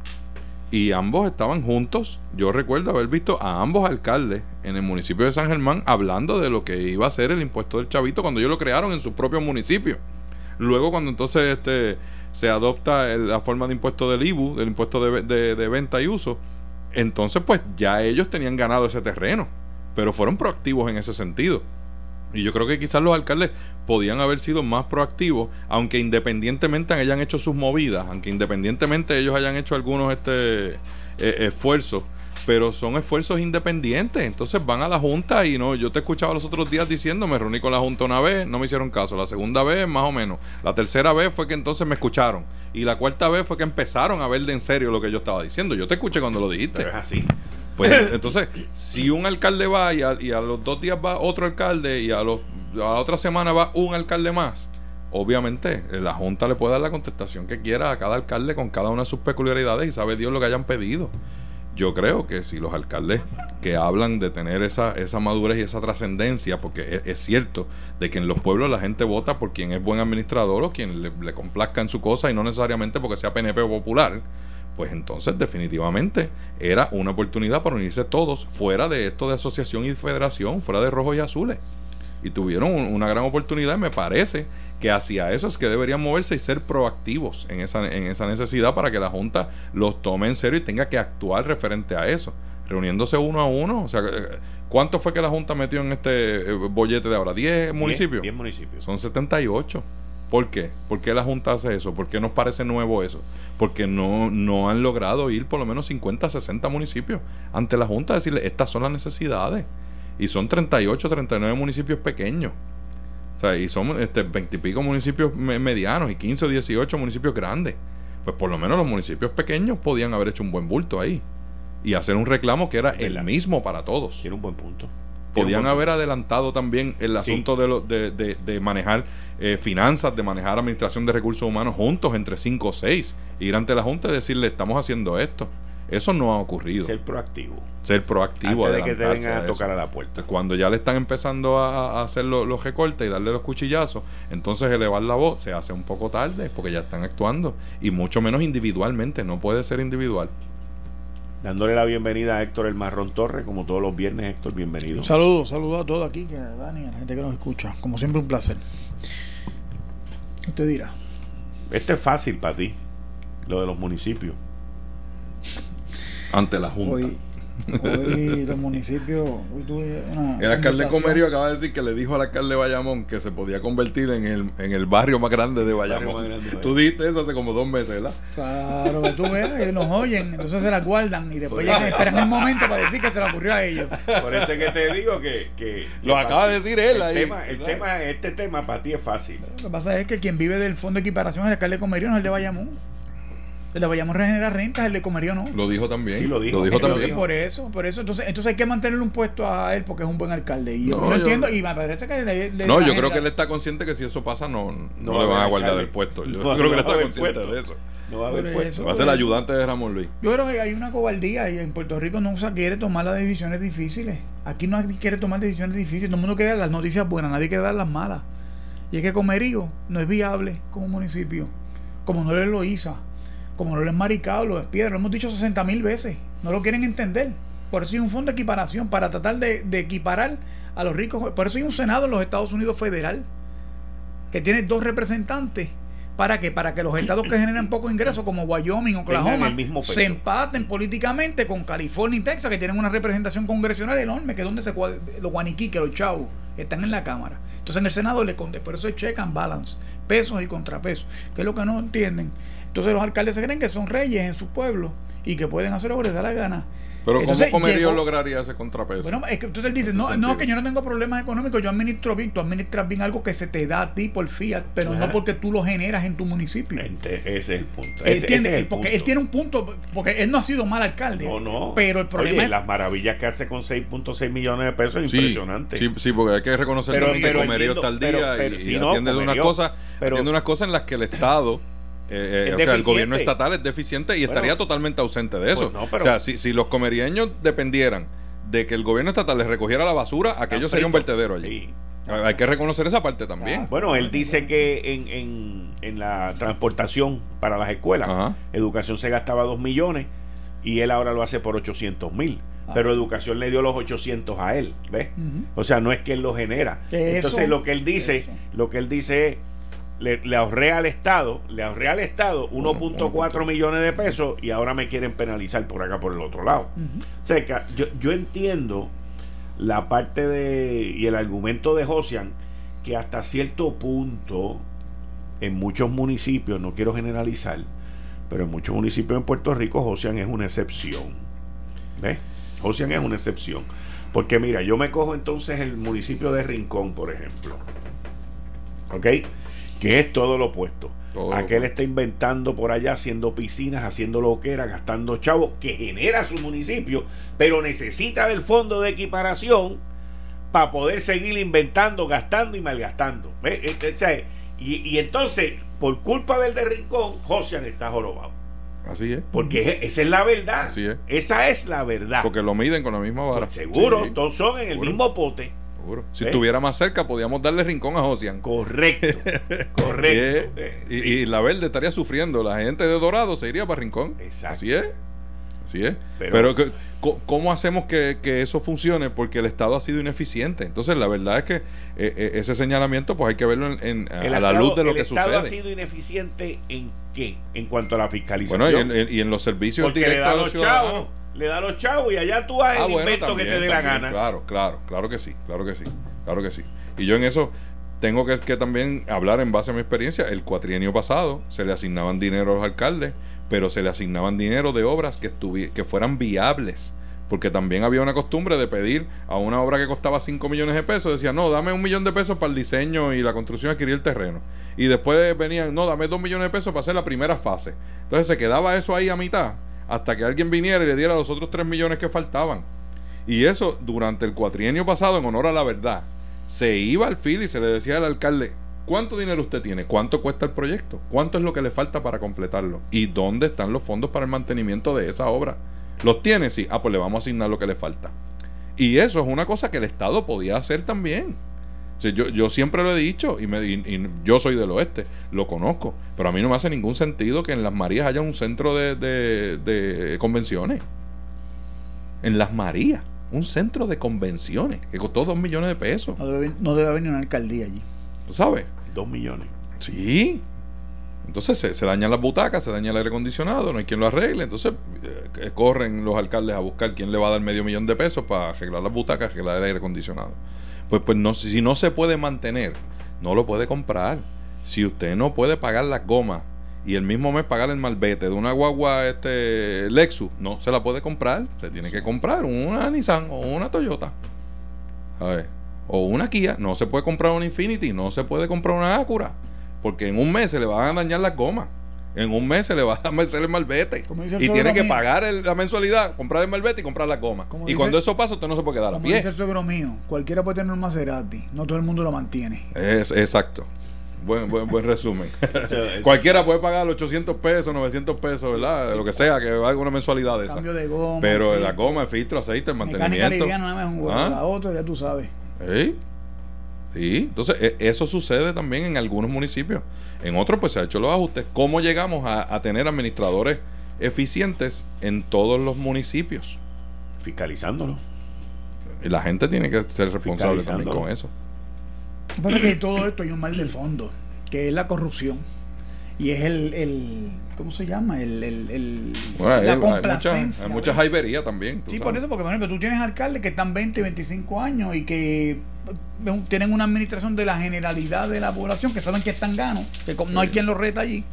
Y ambos estaban juntos. Yo recuerdo haber visto a ambos alcaldes en el municipio de San Germán hablando de lo que iba a ser el impuesto del chavito cuando ellos lo crearon en su propio municipio. Luego cuando entonces este, se adopta la forma de impuesto del IBU, del impuesto de venta y uso, entonces pues ya ellos tenían ganado ese terreno, pero fueron proactivos en ese sentido. Y yo creo que quizás los alcaldes podían haber sido más proactivos, aunque independientemente hayan hecho sus movidas, aunque independientemente ellos hayan hecho algunos este, e, esfuerzos pero son esfuerzos independientes. Entonces van a la Junta y no, yo te escuchaba los otros días diciendo, me reuní con la Junta una vez, no me hicieron caso. La segunda vez, más o menos. La tercera vez fue que entonces me escucharon. Y la cuarta vez fue que empezaron a ver de en serio lo que yo estaba diciendo. Yo te escuché cuando lo dijiste. Pero es así. Pues entonces, si un alcalde va y a, los dos días va otro alcalde y a, los, a la otra semana va un alcalde más, obviamente la Junta le puede dar la contestación que quiera a cada alcalde con cada una de sus peculiaridades y sabe Dios lo que hayan pedido. Yo creo que si los alcaldes que hablan de tener esa, esa madurez y esa trascendencia, porque es, cierto de que en los pueblos la gente vota por quien es buen administrador o quien le, complazca en su cosa y no necesariamente porque sea PNP o popular, pues entonces definitivamente era una oportunidad para unirse todos fuera de esto de asociación y federación, fuera de rojos y azules. Y tuvieron una gran oportunidad, me parece que hacia eso es que deberían moverse y ser proactivos en esa, en esa necesidad para que la Junta los tome en serio y tenga que actuar referente a eso, reuniéndose uno a uno. O sea, ¿cuánto fue que la Junta metió en este eh, bollete de ahora? ¿10 municipios? 10 municipios. Son 78. ¿Por qué? ¿Por qué la Junta hace eso? ¿Por qué nos parece nuevo eso? Porque no, no han logrado ir por lo menos 50, 60 municipios ante la Junta a decirle, estas son las necesidades. Y son 38, 39 municipios pequeños. O sea, y son este, 20 y pico municipios medianos y 15 o 18 municipios grandes. pues por lo menos los municipios pequeños podían haber hecho un buen bulto ahí y hacer un reclamo que era el mismo para todos. Tiene un buen punto. Podían haber adelantado también el asunto de, lo, de, de, de manejar eh, finanzas, de manejar administración de recursos humanos juntos entre cinco o seis. Ir ante la Junta y decirle, estamos haciendo esto. Eso no ha ocurrido. Ser proactivo. Ser proactivo. Antes de que te vengan a, tocar a la puerta. Cuando ya le están empezando a, hacer los, recortes y darle los cuchillazos, entonces elevar la voz se hace un poco tarde porque ya están actuando. Y mucho menos individualmente. No puede ser individual. Dándole la bienvenida a Héctor El Marrón Torres, como todos los viernes, Héctor, bienvenido. Saludos, saludos a todos aquí, que Dani, a la gente que nos escucha. Como siempre, un placer. Usted dirá. Este es fácil para ti, lo de los municipios ante la Junta. Hoy, hoy los municipios. Hoy tuve una el alcalde Comerio acaba de decir que le dijo al alcalde de Bayamón que se podía convertir en el, en el barrio más grande de Bayamón. tú dijiste eso hace como dos meses, ¿verdad? Claro, que tú ves, que nos oyen, entonces se la guardan y después ya esperan un momento para decir que se le ocurrió a ellos. Por eso es que te digo que. que, Lo acaba de decir él el ahí. Tema, el tema, este tema para ti es fácil. Lo que pasa es que quien vive del fondo de equiparación es el alcalde Comerio, no es el de Bayamón. Le vayamos a regenerar rentas, el de comerío no. Lo dijo también. Sí, lo dijo. Lo dijo también. Por eso, por eso. Entonces, entonces hay que mantenerle un puesto a él porque es un buen alcalde. Y yo no, entiendo, y me parece que le, No, yo creo que él está consciente que si eso pasa, no, no, le van a guardar el puesto. Yo creo que él está consciente de eso. No va a haber puesto. Va a ser el ayudante de Ramón Luis. Yo creo que hay una cobardía y en Puerto Rico no se quiere tomar las decisiones difíciles. Aquí no quiere tomar decisiones difíciles. Todo el mundo quiere dar las noticias buenas, nadie quiere dar las malas. Y es que Comerío no es viable como municipio, como no lo hizo como lo es maricado, lo despide, lo hemos dicho 60 mil veces, no lo quieren entender. Por eso hay un fondo de equiparación para tratar de, equiparar a los ricos. Por eso hay un Senado en los Estados Unidos federal que tiene dos representantes para que para que los estados que generan poco ingresos como Wyoming, Oklahoma se empaten políticamente con California y Texas que tienen una representación congresional enorme que es donde se los guaniquiques, los chavos están en la cámara. Entonces en el Senado le conté, por eso es check and balance, pesos y contrapesos, que es lo que no entienden. Entonces los alcaldes se creen que son reyes en su pueblo y que pueden hacer lo que les da la gana. Pero ¿cómo Comerío lograría ese contrapeso? Bueno, es que entonces él dice, no, no, que yo no tengo problemas económicos, yo administro bien, tú administras bien algo que se te da a ti por fiat, pero no porque tú lo generas en tu municipio. Ese es el punto. Ese, porque él tiene un punto, porque él no ha sido mal alcalde. No, no. Pero el problema es... las maravillas que hace con 6.6 millones de pesos es impresionante. Sí, sí, porque hay que reconocer también que Comerío está al día y, y atiende, unas cosas, atiende unas cosas en las que el Estado eh, eh, o sea, el gobierno estatal es deficiente y estaría totalmente ausente de eso. Pues o sea, si, si los comerieños dependieran de que el gobierno estatal les recogiera la basura, aquello sería un vertedero allí. Hay que reconocer esa parte también. Bueno, él dice que en, en, en la transportación para las escuelas, educación se gastaba 2 millones y él ahora lo hace por 800 mil. Ah. Pero educación le dio los 800 a él, ¿ves? O sea, no es que él lo genera. Entonces, lo que él dice, lo que él dice es le, ahorré al Estado, le ahorré al Estado 1.4 millones de pesos y ahora me quieren penalizar por acá por el otro lado. O sea, yo, yo entiendo la parte de y el argumento de Josian que hasta cierto punto en muchos municipios, no quiero generalizar, pero en muchos municipios en Puerto Rico Josian es una excepción. ¿Ves? Josian es una excepción. Porque mira, yo me cojo entonces el municipio de Rincón, por ejemplo. ¿Ok? Que es todo lo opuesto. Aquel está inventando por allá, haciendo piscinas, haciendo lo que era, gastando chavos, que genera su municipio, pero necesita del fondo de equiparación para poder seguir inventando, gastando y malgastando. Este, y, y, entonces, por culpa del de Rincón, Josian está jorobado. Así es. Porque esa es la verdad. Así es. Esa es la verdad. Porque lo miden con la misma vara. Pues seguro, todos son en el mismo pote. Si estuviera más cerca, podíamos darle rincón a Josian. Correcto. correcto. y, la verde estaría sufriendo. La gente de Dorado se iría para Rincón. Exacto. Así es. Así es. Pero, ¿cómo hacemos que, eso funcione? Porque el Estado ha sido ineficiente. Entonces, la verdad es que eh, eh, ese señalamiento, pues hay que verlo en, a la luz de lo que sucede. ¿El Estado ha sido ineficiente en qué? En cuanto a la fiscalización. Bueno, y en, los servicios Porque directos a los chavos le da los chavos y allá tú haces ah, el invento que te dé la gana. Claro, claro, claro que sí, claro que sí, claro que sí. Y yo en eso tengo que, también hablar en base a mi experiencia. El cuatrienio pasado se le asignaban dinero a los alcaldes, pero se le asignaban dinero de obras que, que fueran viables Porque también había una costumbre de pedir a una obra que costaba 5 millones de pesos, decía, no, dame un millón de pesos para el diseño y la construcción, adquirir el terreno. Y después venían, no, dame 2 millones de pesos para hacer la primera fase. Entonces se quedaba eso ahí a mitad, hasta que alguien viniera y le diera los otros 3 millones que faltaban. Y eso durante el cuatrienio pasado, en honor a la verdad, se iba al fil y se le decía al alcalde, ¿cuánto dinero usted tiene? ¿Cuánto cuesta el proyecto? ¿Cuánto es lo que le falta para completarlo? ¿Y dónde están los fondos para el mantenimiento de esa obra? ¿Los tiene? Sí. Ah, pues le vamos a asignar lo que le falta. Y eso es una cosa que el Estado podía hacer también. O sea, yo, yo siempre lo he dicho y, me, y- y yo soy del oeste, lo conozco, pero a mí no me hace ningún sentido que en Las Marías haya un centro de, de- de convenciones. En Las Marías, un centro de convenciones que costó dos millones de pesos. No debe, no debe haber ni una alcaldía allí. ¿Tú sabes? Dos millones. Sí. Entonces se, se dañan las butacas, se daña el aire acondicionado, no hay quien lo arregle. Entonces eh, corren los alcaldes a buscar quién le va a dar medio millón de pesos para arreglar las butacas, arreglar el aire acondicionado. Pues, pues no, si no se puede mantener, no lo puede comprar. Si usted no puede pagar las gomas y el mismo mes pagar el malvete de una guagua este Lexus, no se la puede comprar. Se tiene que comprar una Nissan o una Toyota. A ver. O una Kia. No se puede comprar una Infinity. No se puede comprar una Acura. Porque en un mes se le van a dañar las gomas. En un mes se le va a meter el malvete. Y tiene que mío. pagar el- la mensualidad, comprar el malvete y comprar las gomas. Como Y dice- cuando eso pasa, usted no se puede quedar a pie. dice el suegro mío, cualquiera puede tener un Maserati, no todo el mundo lo mantiene. Es, exacto. Buen, buen, buen resumen. Cualquiera puede pagar 800 pesos, 900 pesos, ¿verdad? Lo que sea, que valga una mensualidad de esa. Cambio de goma. Pero filtro, la goma, el filtro, aceite, el Mecánica mantenimiento. liviana, nada más un. Ah. La otra, ya tú sabes. ¿Sí? Sí, entonces e- eso sucede también en algunos municipios. En otros pues se ha hecho los ajustes. ¿Cómo llegamos a, a tener administradores eficientes en todos los municipios? Fiscalizándolo. Y la gente tiene que ser responsable también con eso. Lo que pasa es que todo esto hay un mal de fondo, que es la corrupción. Y es el, el ¿cómo se llama? El, el, el- Bueno, hay, la hay mucha, complacencia. hay mucha jaibería también. Sí, sabes. por eso, porque por ejemplo, tú tienes alcaldes que están 20, 25 años y que tienen una administración de la generalidad de la población, que saben que están ganos, que no hay Sí. quien los reta allí.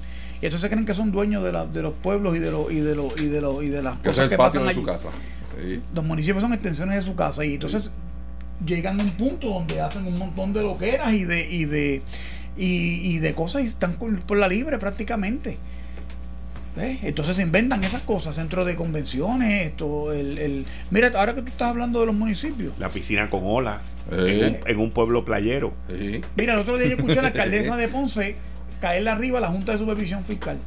Y entonces creen que son dueños de, la- de los pueblos y de, los y de, los y de, los y de las Que ese es cosas el que patio pasan de allí. su casa. Sí. Los municipios son extensiones de su casa y entonces llegan a un punto donde hacen un montón de loqueras y de y de y, y de cosas y están por, por la libre prácticamente. ¿Ves? Entonces se inventan esas cosas, centros de convenciones, esto, el, el... Mira, ahora que tú estás hablando de los municipios, La piscina con ola. Eh. En, un, en un pueblo playero. Mira, el otro día yo escuché a la alcaldesa de Ponce caerle arriba a la Junta de Supervisión Fiscal.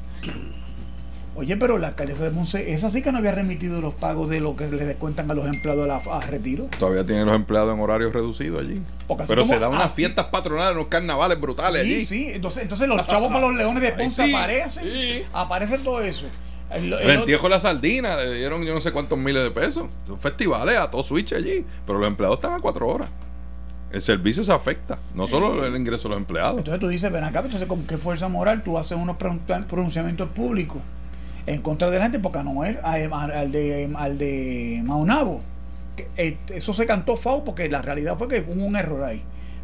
Oye, pero la alcaldesa de Ponce, esa sí que no había remitido los pagos de lo que le descuentan a los empleados a, la- a retiro. Todavía tienen los empleados en horarios reducidos allí. Pero se dan unas así- fiestas patronales, unos carnavales brutales Sí, allí. sí, entonces, entonces los chavos para los leones de Ponce sí, aparecen, sí. aparecen todo eso. El- el de la sardina le dieron yo no sé cuántos miles de pesos. Son festivales a todo switch allí. Pero los empleados están a cuatro horas. El servicio se afecta. No solo el ingreso de los empleados. entonces tú dices, ven acá, entonces con qué fuerza moral tú haces unos pronun- pronunciamientos públicos en contra de la gente, porque a Noel, a- a- al de, al de Maunabo, eh, eso se cantó FAO porque la realidad fue que hubo un error ahí.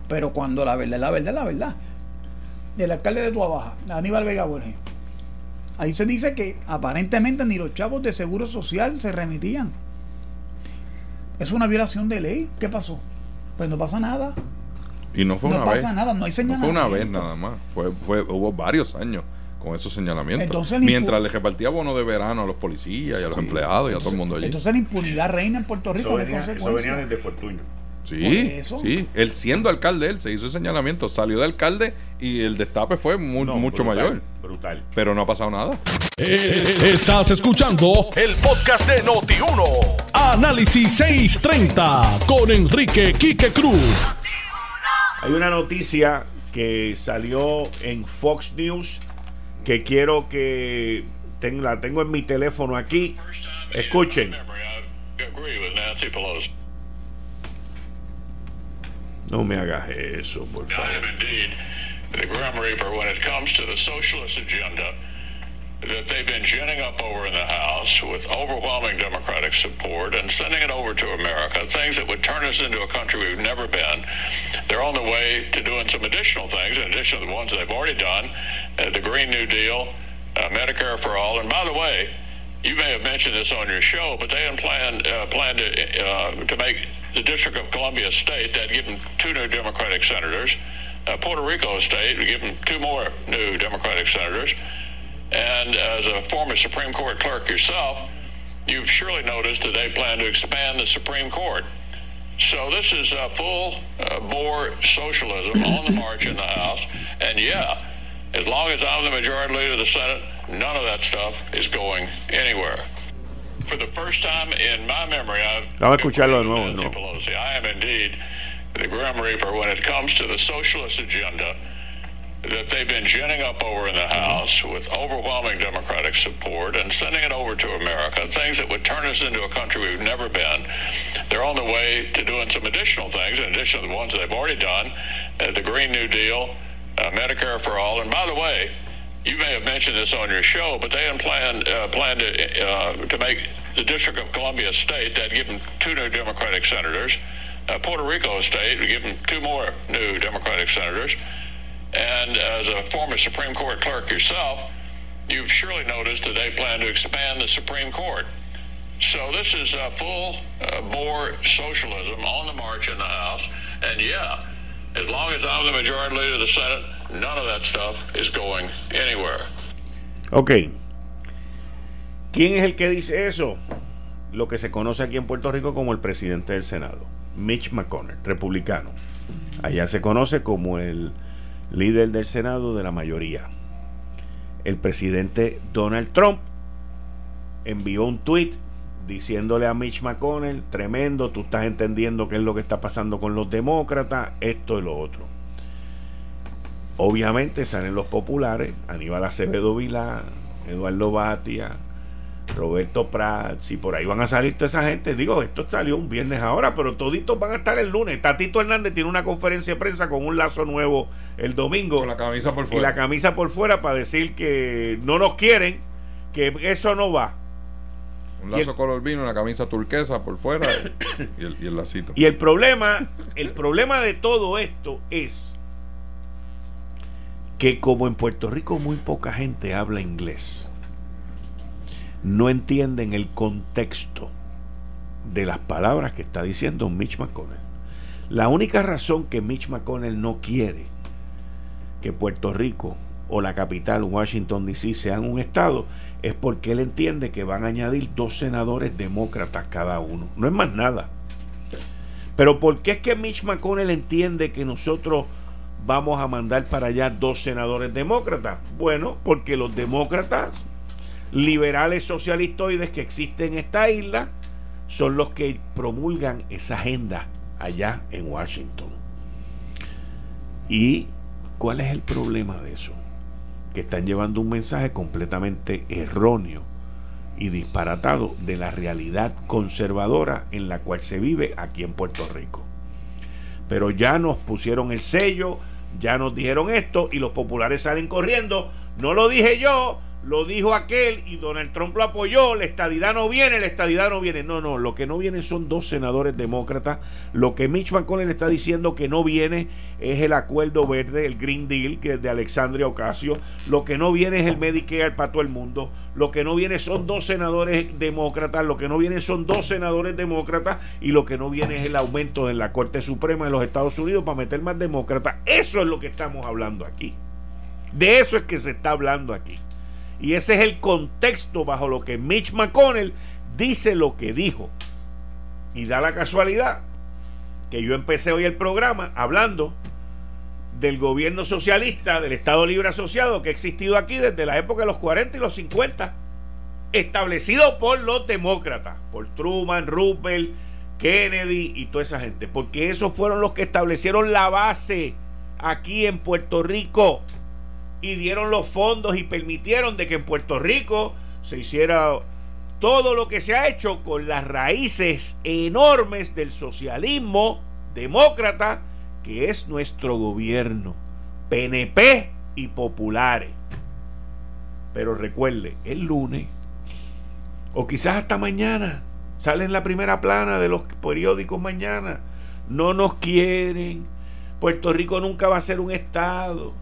Pero cuando la verdad la verdad, la verdad. El alcalde de Tuabaja, Aníbal Vega Borges, ahí se dice que aparentemente ni los chavos de seguro social se remitían. Es una violación de ley. ¿Qué pasó? Pues no pasa nada. Y no fue no una pasa vez. nada, no hay No fue una vez nada más. Fue, fue, hubo varios años con esos señalamientos. Entonces, Mientras impu- le repartía bono de verano a los policías y a los empleados y a todo el mundo allí. Entonces la impunidad reina en Puerto Rico Eso venía, eso venía desde Fortuño. Sí, eso. sí. Él siendo alcalde, él se hizo el señalamiento. Salió de alcalde y el destape fue mu- No, mucho brutal, mayor. Brutal. Pero no ha pasado nada. Eh, Estás escuchando el podcast de Noti1. Análisis 630 con Enrique Quique Cruz. Hay una noticia que salió en Fox News que quiero que ten- la tengo en mi teléfono aquí. Escuchen. No me hagas eso, por favor. That they've been ginning up over in the House with overwhelming Democratic support and sending it over to America, things that would turn us into a country we've never been. They're on the way to doing some additional things, in addition to the ones they've already done uh, the Green New Deal, uh, Medicare for All. And by the way, you may have mentioned this on your show, but they planned uh, to, uh, to make the District of Columbia state. They'd give them two new Democratic senators. Uh, Puerto Rico a state would give them two more new Democratic senators. And as a former Supreme Court clerk yourself, you've surely noticed that they plan to expand the Supreme Court. So this is uh, full uh, bore socialism on the march in the House. And yeah, as long as I'm the majority leader of the Senate, none of that stuff is going anywhere. For the first time in my memory, I've Vamos a escucharlo de nuevo, Nancy no. Pelosi. I am indeed the Grim Reaper when it comes to the socialist agenda that they've been ginning up over in the House with overwhelming Democratic support and sending it over to America, things that would turn us into a country we've never been. They're on the way to doing some additional things, in addition to the ones they've already done, uh, the Green New Deal, uh, Medicare for All. And by the way, you may have mentioned this on your show, but they planned uh, planned to uh, to make the District of Columbia state. They'd give them two new Democratic senators. Uh, Puerto Rico state would give them two more new Democratic senators. And as a former Supreme Court clerk yourself, you've surely noticed that they plan to expand the Supreme Court. So this is uh, full uh, bore socialism on the march in the House. And yeah, as long as I'm the majority leader of the Senate, none of that stuff is going anywhere. Ok. ¿Quién es el que dice eso? Lo que se conoce aquí en Puerto Rico como el presidente del Senado, Mitch McConnell, republicano. Allá se conoce como el líder del Senado de la mayoría. El presidente Donald Trump envió un tweet diciéndole a Mitch McConnell, tremendo, tú estás entendiendo qué es lo que está pasando con los demócratas, esto y lo otro. Obviamente salen los populares, Aníbal Acevedo Vilá, Eduardo Batia, Roberto Prats, y por ahí van a salir toda esa gente. Digo, esto salió un viernes ahora, pero toditos van a estar el lunes. Tatito Hernández tiene una conferencia de prensa con un lazo nuevo el domingo. Con la camisa por y fuera. la camisa por fuera para decir que no nos quieren, que eso no va. Un y el- lazo color vino, una camisa turquesa por fuera y el, y el lacito. Y el problema, el problema de todo esto es que como en Puerto Rico muy poca gente habla inglés, no entienden el contexto de las palabras que está diciendo Mitch McConnell. La única razón que Mitch McConnell no quiere que Puerto Rico o la capital, Washington, D.C., sean un estado, es porque él entiende que van a añadir dos senadores demócratas cada uno. No es más nada. Pero ¿por qué es que Mitch McConnell entiende que nosotros vamos a mandar para allá dos senadores demócratas? Bueno, porque los demócratas liberales socialistoides que existen en esta isla son los que promulgan esa agenda allá en Washington. ¿Y cuál es el problema de eso? Que están llevando un mensaje completamente erróneo y disparatado de la realidad conservadora en la cual se vive aquí en Puerto Rico. Pero ya nos pusieron el sello, ya nos dijeron esto y los populares salen corriendo. No lo dije yo, lo dijo aquel y Donald Trump lo apoyó. La estadidad no viene, la estadidad no viene. No, no, lo que no viene son dos senadores demócratas. Lo que Mitch McConnell está diciendo que no viene es el acuerdo verde, el Green Deal, que es de Alexandria Ocasio. Lo que no viene es el Medicare para todo el mundo. Lo que no viene son dos senadores demócratas. Lo que no viene son dos senadores demócratas. Y lo que no viene es el aumento en la Corte Suprema de los Estados Unidos para meter más demócratas. Eso es lo que estamos hablando aquí. De eso es que se está hablando aquí. Y ese es el contexto bajo lo que Mitch McConnell dice lo que dijo. Y da la casualidad que yo empecé hoy el programa hablando del gobierno socialista, del Estado Libre Asociado que ha existido aquí desde la época de los 40 y los 50, establecido por los demócratas, por Truman, Roosevelt, Kennedy y toda esa gente, porque esos fueron los que establecieron la base aquí en Puerto Rico y dieron los fondos y permitieron de que en Puerto Rico se hiciera todo lo que se ha hecho con las raíces enormes del socialismo demócrata que es nuestro gobierno, PNP y populares. Pero recuerde, el lunes, o quizás hasta mañana, sale en la primera plana de los periódicos mañana, no nos quieren, Puerto Rico nunca va a ser un estado,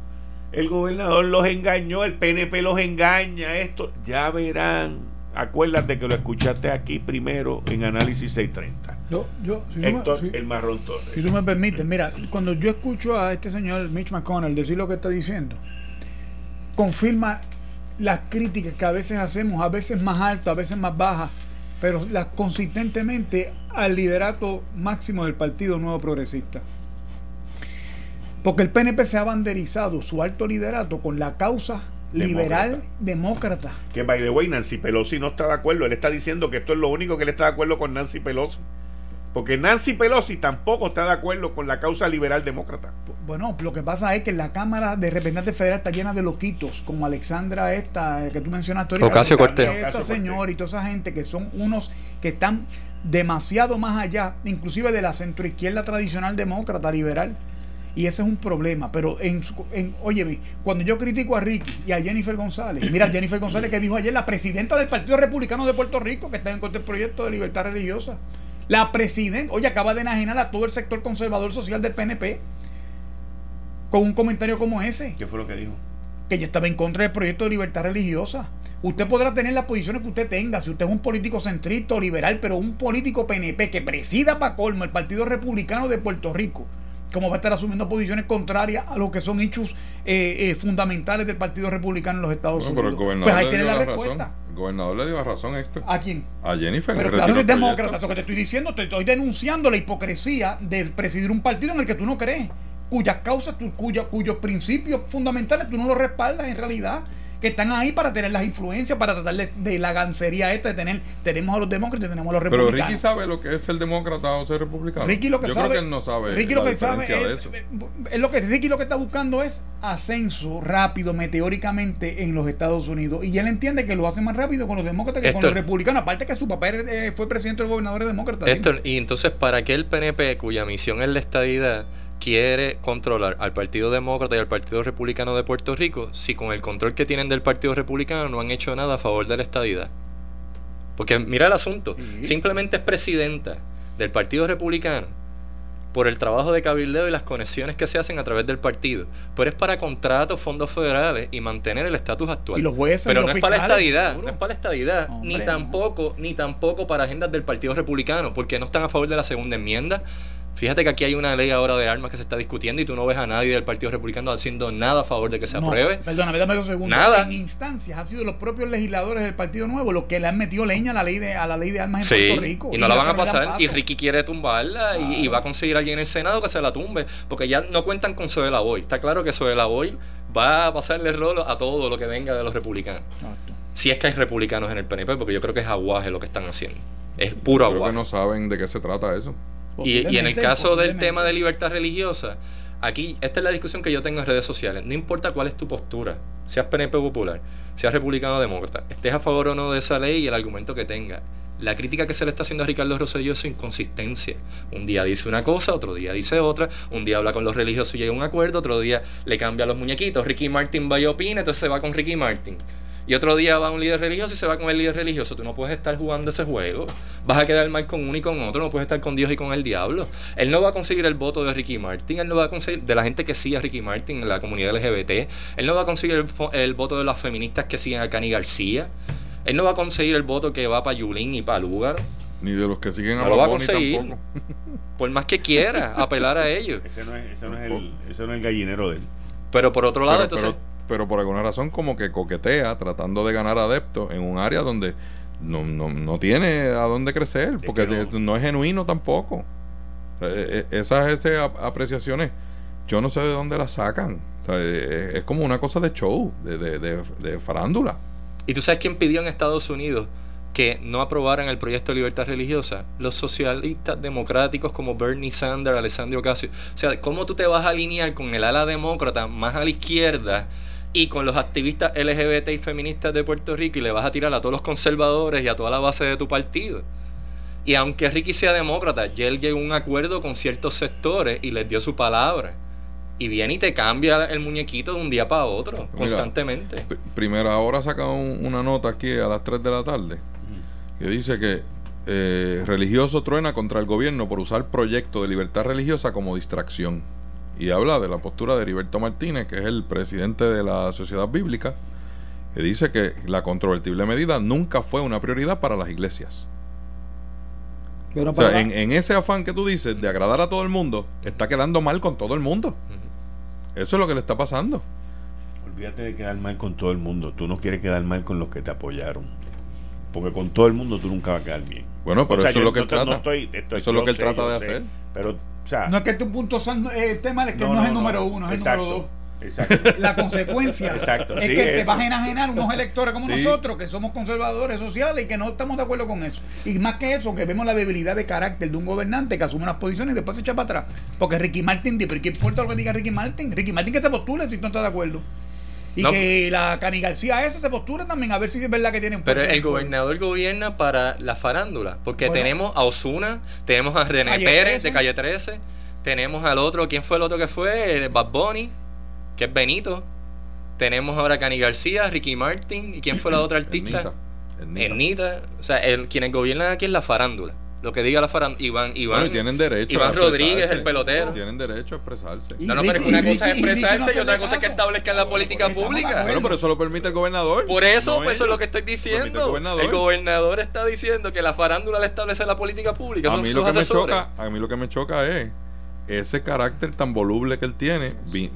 el gobernador los engañó, el PNP los engaña, esto, ya verán acuérdate que lo escuchaste aquí primero en Análisis 630. Yo, yo, si tú me- Héctor, si- el marrón Torres. Si tú me permites, mira, cuando yo escucho a este señor Mitch McConnell decir lo que está diciendo, confirma las críticas que a veces hacemos, a veces más altas, a veces más bajas, pero las consistentemente al liderato máximo del Partido Nuevo Progresista. Porque el PNP se ha banderizado su alto liderato con la causa liberal demócrata. Que by the way, Nancy Pelosi no está de acuerdo. Él está diciendo que esto es lo único que él está de acuerdo con Nancy Pelosi. Porque Nancy Pelosi tampoco está de acuerdo con la causa liberal demócrata. Bueno, lo que pasa es que la Cámara de Representantes Federal está llena de loquitos, como Alexandra esta, eh, que tú mencionaste ahorita. Ocasio Cortez. Esa señora y toda esa gente que son unos que están demasiado más allá, inclusive de la centroizquierda tradicional demócrata, liberal. Y ese es un problema. Pero, en, en óyeme, cuando yo critico a Ricky y a Jennifer González, mira, Jennifer González que dijo ayer, la presidenta del Partido Republicano de Puerto Rico, que está en contra del proyecto de libertad religiosa. La presidenta, oye, acaba de enajenar a todo el sector conservador social del PNP con un comentario como ese, ¿Qué fue lo que dijo? que ya estaba en contra del proyecto de libertad religiosa. Usted podrá tener las posiciones que usted tenga, si usted es un político centrista o liberal, pero un político PNP que presida para colmo el Partido Republicano de Puerto Rico, como va a estar asumiendo posiciones contrarias a lo que son hechos eh, eh, fundamentales del Partido Republicano en los Estados Bueno, pero el Unidos. gobernador Pues ahí tiene la la respuesta. razón. El gobernador le dio la razón, Héctor. ¿A quién? A Jennifer. Pero claro, demócrata, eso que te estoy diciendo, te estoy denunciando la hipocresía de presidir un partido en el que tú no crees, cuyas causas, cuya- cuyos principios fundamentales tú no los respaldas en realidad, que están ahí para tener las influencias, para tratar de, de la gancería esta de tener, tenemos a los demócratas y tenemos a los Pero republicanos. Ricky sabe lo que es ser demócrata o ser republicano. Ricky lo que Yo sabe, creo que él no sabe Ricky la lo que sabe de es, lo que Ricky lo que está buscando es ascenso rápido meteóricamente en los Estados Unidos y él entiende que lo hace más rápido con los demócratas que con los republicanos, aparte que su papá eh, fue presidente del gobernador de demócratas. Héctor, y entonces, ¿para qué el PNP, cuya misión es la estadidad, quiere controlar al Partido Demócrata y al Partido Republicano de Puerto Rico si con el control que tienen del Partido Republicano no han hecho nada a favor de la estadidad? Porque mira el asunto, simplemente es presidenta del Partido Republicano por el trabajo de cabildeo y las conexiones que se hacen a través del partido, pero es para contratos, fondos federales y mantener el estatus actual. Y los jueces y pero los no es para la estadidad, no es para la estadidad, ni tampoco, ni tampoco para agendas del Partido Republicano, porque no están a favor de la segunda enmienda. Fíjate que aquí hay una ley ahora de armas que se está discutiendo y tú no ves a nadie del Partido Republicano haciendo nada a favor de que se No, apruebe. Perdóname, dame dos segundos. Nada. En instancias han sido los propios legisladores del Partido Nuevo los que le han metido leña a la ley de, a la ley de armas en Sí, Puerto Rico. y no la van a pasar. Y. Ricky quiere tumbarla y- y, va a conseguir a alguien en el Senado que se la tumbe. Porque ya no cuentan con Zoela Boy. Está claro que Zoela Boy va a pasarle rolo a todo lo que venga de los republicanos. Exacto. Si es que hay republicanos en el PNP, porque yo creo que es aguaje lo que están haciendo. Es puro Creo aguaje. que no saben de qué se trata eso. Y, y en el caso del tema de libertad religiosa, aquí, esta es la discusión que yo tengo en redes sociales. No importa cuál es tu postura, seas PNP popular, seas republicano o demócrata, estés a favor o no de esa ley y el argumento que tenga. La crítica que se le está haciendo a Ricardo Rosselló es su inconsistencia. Un día dice una cosa, otro día dice otra, un día habla con los religiosos y llega a un acuerdo, otro día le cambia los muñequitos. Ricky Martin va y opina, entonces se va con Ricky Martin. Y otro día va un líder religioso y se va con el líder religioso. Tú no puedes estar jugando ese juego. Vas a quedar mal con uno y con otro. No puedes estar con Dios y con el diablo. Él no va a conseguir el voto de Ricky Martin. Él no va a conseguir de la gente que sigue a Ricky Martin en la comunidad LGBT. Él no va a conseguir el, voto de las feministas que siguen a Cani García. Él no va a conseguir el voto que va para Yulín y para Lugar. Ni de los que siguen a No lo va a conseguir. tampoco. Por más que quiera apelar a ellos. Ese no es, ese no es, el, ese no es el gallinero de él. Pero por otro lado, Pero, entonces. Pero, por alguna razón como que coquetea tratando de ganar adeptos en un área donde no, no, no tiene a dónde crecer, Es porque que no. es genuino tampoco. Eh, eh, esas este, ap- apreciaciones, yo no sé de dónde las sacan. O sea, eh, es como una cosa de show, de, de, de, de farándula. ¿Y tú sabes quién pidió en Estados Unidos que no aprobaran el proyecto de libertad religiosa? Los socialistas democráticos como Bernie Sanders, Alessandro Ocasio. O sea, ¿cómo tú te vas a alinear con el ala demócrata más a la izquierda y con los activistas LGBT y feministas de Puerto Rico y le vas a tirar a todos los conservadores y a toda la base de tu partido? Y aunque Ricky sea demócrata, ya él llegó a un acuerdo con ciertos sectores y les dio su palabra. Y viene y te cambia el muñequito de un día para otro, Mira, constantemente. P- Primera hora saca un- una nota aquí a las 3 de la tarde que dice que eh, religioso truena contra el gobierno por usar proyecto de libertad religiosa como distracción. Y habla de la postura de Heriberto Martínez, que es el presidente de la Sociedad Bíblica, que dice que la controvertible medida nunca fue una prioridad para las iglesias. Pero O sea, en, en ese afán que tú dices de agradar a todo el mundo, está quedando mal con todo el mundo. Eso es lo que le está pasando. Olvídate de quedar mal con todo el mundo. Tú no quieres quedar mal con los que te apoyaron. Porque con todo el mundo tú nunca vas a quedar bien. Bueno, pero O sea, eso es lo que no él te- no trata. estoy- estoy- Eso es lo que él sé, trata de sé. hacer. Pero, o sea, no es que tu punto eh, el tema es que no, es el número uno, es el número dos. Exacto. La consecuencia Exacto, es sí, que te vas a enajenar unos electores como Sí. nosotros, que somos conservadores sociales y que no estamos de acuerdo con eso. Y más que eso, que vemos la debilidad de carácter de un gobernante que asume unas posiciones y después se echa para atrás. Porque Ricky Martin, pero ¿qué importa lo que diga Ricky Martin? Ricky Martin que se postule si tú no estás de acuerdo. Y No. que la Cani García esa se postule también, a ver si es verdad que tienen Pero el gobernador gobierna para la farándula, porque Bueno. tenemos a Osuna, tenemos a René Calle Pérez 13. de Calle 13, tenemos al otro, ¿quién fue el otro que fue? Eh, Bad Bunny, que es Benito. Tenemos ahora a Cani García, Ricky Martin, ¿y quién fue la otra artista? Ernita, Ernita. Ernita. O sea, el, quienes gobiernan aquí es la farándula. Lo que diga la farándula. Iván, Iván. Bueno, y tienen derecho Iván a Rodríguez, el pelotero. Tienen derecho a expresarse. No, no, pero es una cosa es y expresarse y otra cosa es que establezcan la política pública. Bueno, pero eso lo permite el gobernador. Por eso, No pues eso es lo que estoy diciendo. el gobernador. El gobernador está diciendo que la farándula le establece la política pública. A mí lo que me choca, a mí lo que me choca es ese carácter tan voluble que él tiene, vi-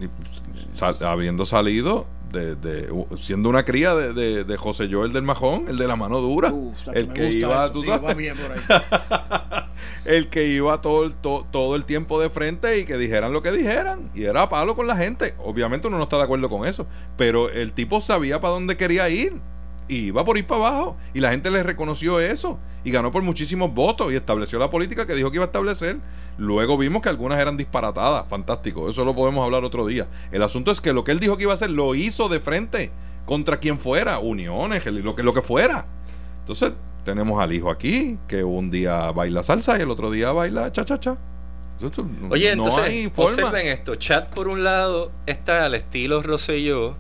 sal- habiendo salido de, de- siendo una cría de, de- de José Joel del Majón, el de la mano dura, el que iba, eso, tú sí, sabes, va bien por ahí. el que iba todo el, to- todo el tiempo de frente y que dijeran lo que dijeran y era a palo con la gente. Obviamente uno no está de acuerdo con eso, pero el tipo sabía para dónde quería ir y iba por ir para abajo y la gente le reconoció eso y ganó por muchísimos votos y estableció la política que dijo que iba a establecer. Luego vimos que algunas eran disparatadas, fantástico, eso lo podemos hablar otro día. El asunto es que lo que él dijo que iba a hacer lo hizo de frente contra quien fuera, uniones, lo que, lo que fuera. Entonces, tenemos al hijo aquí, que un día baila salsa y el otro día baila cha-cha-cha. Eso no- Oye, no entonces, hay forma. observen esto. Chat, por un lado, está al estilo Rosselló,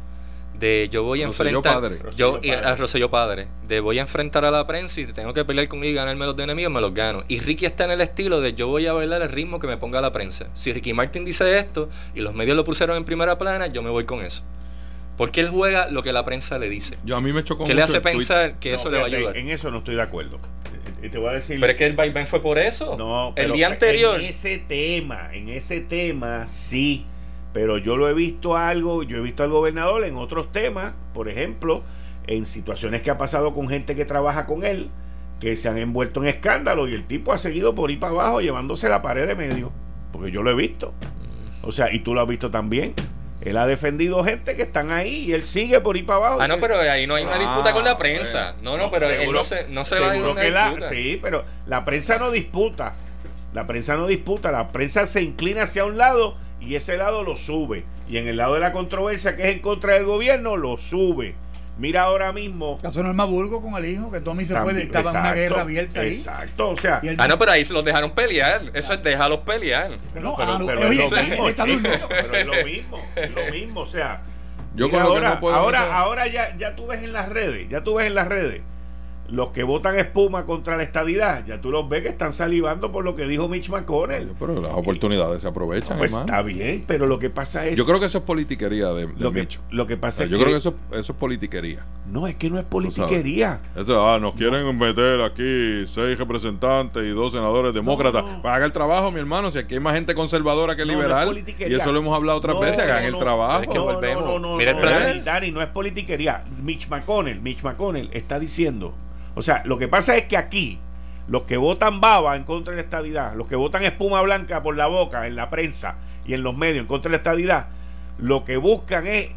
de yo voy a Rosselló enfrentar... padre. Yo, y a padre. Rosselló padre. De voy a enfrentar a la prensa y tengo que pelear con él y ganarme los de enemigos, me los gano. Y Ricky está en el estilo de yo voy a bailar el ritmo que me ponga la prensa. Si Ricky Martin dice esto y los medios lo pusieron en primera plana, yo me voy con eso. Porque él juega lo que la prensa le dice. Yo a mí me chocó ¿Qué le hace tuit. pensar que No, eso le va a ayudar? En eso no estoy de acuerdo. Y te voy a decir. Pero es que el vaivén fue por eso. No, el pero día anterior. En ese tema, en ese tema, sí. Pero yo lo he visto algo, yo he visto al gobernador en otros temas, por ejemplo, en situaciones que ha pasado con gente que trabaja con él, que se han envuelto en escándalo y el tipo ha seguido por ir para abajo llevándose la pared de medio. Porque yo lo he visto. O sea, y tú lo has visto también. Él ha defendido gente que están ahí y él sigue por ir para abajo. Ah, no, pero ahí no hay una Ah, disputa con la prensa. bueno. No, no, pero él seguro- no se, no se va a ir una que la, sí, pero la prensa no disputa. La prensa no disputa, la prensa se inclina hacia un lado y ese lado lo sube. Y en el lado de la controversia que es en contra del gobierno, lo sube. Mira ahora mismo. Caso Norma Burgo con el hijo, que Tommy se fue, de- también- estaba en una exacto, guerra abierta ahí. Exacto, o sea, Ah, no, pero ahí se los dejaron pelear. Eso es déjalos pelear. pero, pero, ah, no, pero oye, es lo mismo, pero es lo mismo, es lo mismo, o sea, Yo ahora, no puedo ahora, ahora ya, ya tú ves en las redes, ya tú ves en las redes los que votan espuma contra la estadidad, ya tú los ves que están salivando por lo que dijo Mitch McConnell. Pero las oportunidades se aprovechan, Pues hermano. está bien, pero lo que pasa es. Yo creo que eso es politiquería de, de lo que, Mitch. lo que O pasa sea, es yo que, creo que eso, eso es politiquería. No, es que no es politiquería. Esto, ah, nos quieren meter aquí seis representantes y dos senadores demócratas. no. Pues haga el trabajo, mi hermano. Si aquí hay más gente conservadora que No, no es liberal. y eso lo hemos hablado otras No, veces. Hagan no, el no. trabajo. Es que volvemos. No, no, no, Mira el no, plan. Dani, no es politiquería. Mitch McConnell, Mitch McConnell está diciendo. O sea, lo que pasa es que aquí, los que votan baba en contra de la estadidad, los que votan espuma blanca por la boca en la prensa y en los medios en contra de la estadidad, lo que buscan es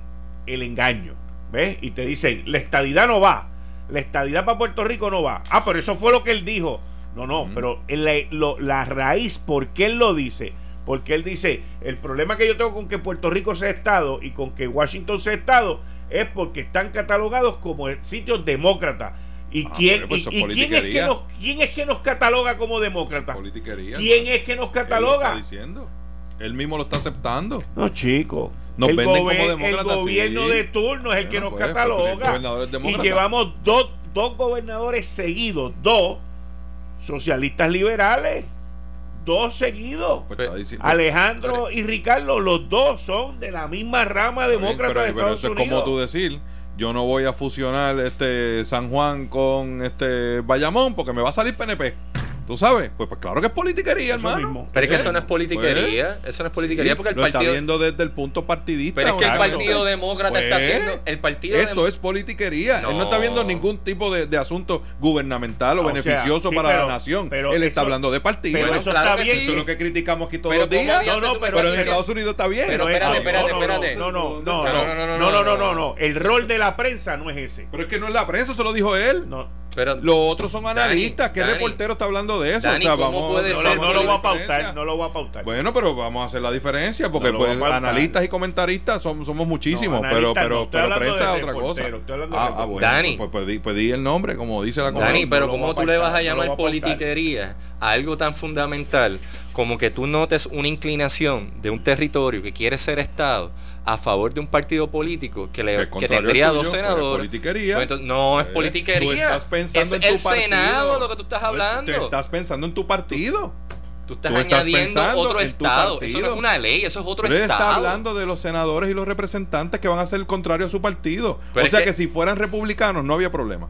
el engaño. ¿Ves? Y te dicen, la estadidad no va. La estadidad para Puerto Rico no va. Ah, pero eso fue lo que él dijo. No, no, pero la, lo- la raíz, ¿por qué él lo dice? Porque él dice, el problema que yo tengo con que Puerto Rico sea Estado y con que Washington sea Estado es porque están catalogados como sitios demócratas. ¿Y, Ah, quién, pero pues y- eso es y quién, es que nos, quién es que nos cataloga como demócratas? Politiquería. ¿Quién es que nos Él cataloga? diciendo. Él mismo lo está aceptando. No, chico. Nos el, venden como demócratas, el gobierno sí. de turno es el que nos pues, cataloga. es y llevamos dos, dos gobernadores seguidos, dos socialistas liberales, dos seguidos. Pues Alejandro y Ricardo, los dos son de la misma rama bien, demócrata pero, de pero Estados eso es Unidos. como tú decir yo no voy a fusionar este San Juan con este Bayamón porque me va a salir PNP. ¿Tú sabes? Pues, pues claro que es politiquería, hermano. Pero es que eso no es politiquería. Pues, eso no es politiquería porque el lo partido. Está viendo desde el punto partidista. Pero es que el Partido. Demócrata está pues, haciendo. El partido eso es politiquería. No. Él no está viendo ningún tipo de, asunto gubernamental o, ah, beneficioso para la nación. Pero Él está hablando de partido. Pero eso está bien. Eso es lo que criticamos aquí todos los días. No, no, pero, en Estados Unidos está bien. Pero espérate, espérate, espérate. No, no, no, no, no, no, no, no. El rol de la prensa no es ese. Pero es que no es la prensa, eso lo dijo él. No. Pero, Los otros son Dani, analistas. ¿Qué Dani, reportero está hablando de eso? Dani, ¿cómo puede no, lo- no lo voy a pautar, no lo voy a pautar. Bueno, pero vamos a hacer la diferencia porque No pues, analistas y comentaristas somos, somos muchísimos, pero pero, pero prensa es otra cosa. Ah, ah, bueno, Dani. pues, pues, di, pues di el nombre, como dice la Dani, pero ¿cómo tú le vas a llamar politiquería a algo tan fundamental como que tú notes una inclinación de un territorio que quiere ser Estado a favor de un partido político que, le, Que que tendría dos senadores? politiquería. Pues entonces, no es Eh, politiquería. tú estás pensando es en tu el partido. Senado lo que tú estás Pues, hablando. Te estás pensando en tu partido. tú estás tú estás añadiendo otro Estado. Eso no es una ley, eso es otro él Estado. está hablando de los senadores y los representantes que van a ser el contrario a su partido. Pero o sea que- que, si fueran republicanos no había problema.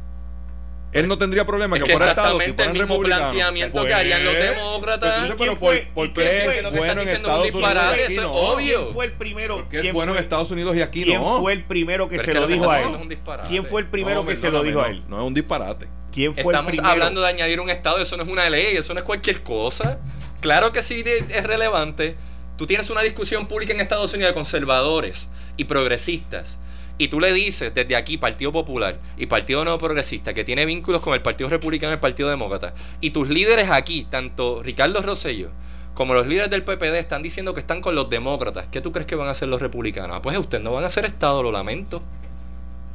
Él no tendría problema es que, que fuera Estado si el mismo que Pues, harían los pues, demócratas. entonces, pero ¿Quién por, fue- por y qué es bueno en Estados Unidos y aquí eso es no. obvio. ¿Quién fue el primero? Porque es ¿Quién bueno en Estados Unidos y aquí ¿Quién no. fue el primero que se lo dijo a él? hablando es un disparate. ¿Quién fue el primero que se lo dijo a él? No es un disparate. ¿Quién fue Estamos el primero? hablando de añadir un Estado, eso no es una ley, eso no es cualquier cosa. Claro que sí es relevante. Tú tienes una discusión pública en Estados Unidos de conservadores y progresistas. Y tú le dices desde aquí, Partido Popular y Partido Nuevo Progresista, que tiene vínculos con el Partido Republicano y el Partido Demócrata. Y tus líderes aquí, tanto Ricardo Rosselló como los líderes del PPD, están diciendo que están con los demócratas. ¿Qué tú crees que van a hacer los republicanos? Ah, pues ustedes no van a hacer Estado, lo lamento.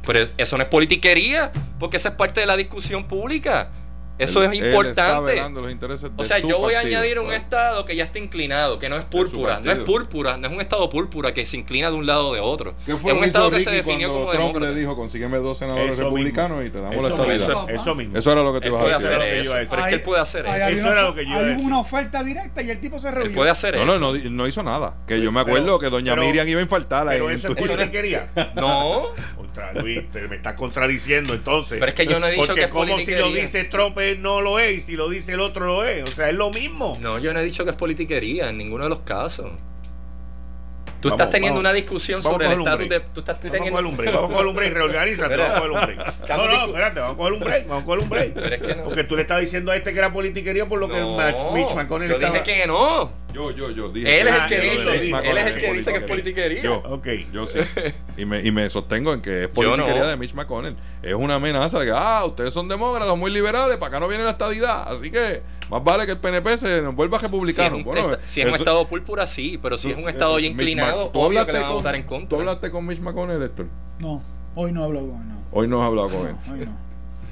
Pero es- eso no es politiquería, porque esa es parte de la discusión pública. Eso Él- es él está importante. velando los intereses O sea, su yo voy a partido. añadir un Bueno, estado que ya está inclinado, que no es púrpura, no es púrpura, no es un estado púrpura que se inclina de un lado o de otro. ¿Qué fue es un que estado hizo que se Ricky definió como Trump demócrata. le dijo consígueme dos senadores Eso republicanos mismo. y te damos Eso la mismo, estabilidad? Eso mismo. Eso era lo que te ibas a decir. Eso que a pero es que él puede hacer eso. Eso era lo que yo iba a hay decir. una oferta directa y el tipo se rehuyó. puede hacer No, eso. no, no, no hizo nada. Que yo me acuerdo que doña Miriam iba a infartar ahí Pero en eso es Twitter. politiquería. No, Luis, te me estás contradiciendo entonces. Pero es que yo no he dicho Porque que es como si lo dice Trump no lo es y si lo dice el otro lo es. O sea, es lo mismo. no, yo no he dicho que es politiquería en ninguno de los casos. Tú Vamos, estás teniendo vamos. una discusión Vamos sobre el estatus de. Tú estás Vamos a teniendo. coger un break, vamos a coger un break, reorganízate, vamos a coger un break. No, no, espérate, vamos a coger un break, vamos a coger un break. Pero es que no. Porque tú le estabas diciendo a este que era politiquería por lo que No, Ma- Mitch McConnell yo estaba... dije que no. Yo, yo, yo dije. Él es el que dice, él es el que dice que es politiquería. Yo, Ok. yo sí. Y me, y me sostengo en que es politiquería no. de Mitch McConnell. Es una amenaza de que, ah, ustedes son demócratas, muy liberales, para acá no viene la estadidad. Así que más vale que el PNP se nos vuelva Si es republicano. un, Bueno, si es un estado púrpura, sí, pero si es un tú- estado ya inclinado, ¿tú obvio que le van a con- votar en ¿Tú contra. hablaste con Mitch McConnell, Héctor? No, hoy no hablo con él. No, Hoy no has hablado con él. hoy no.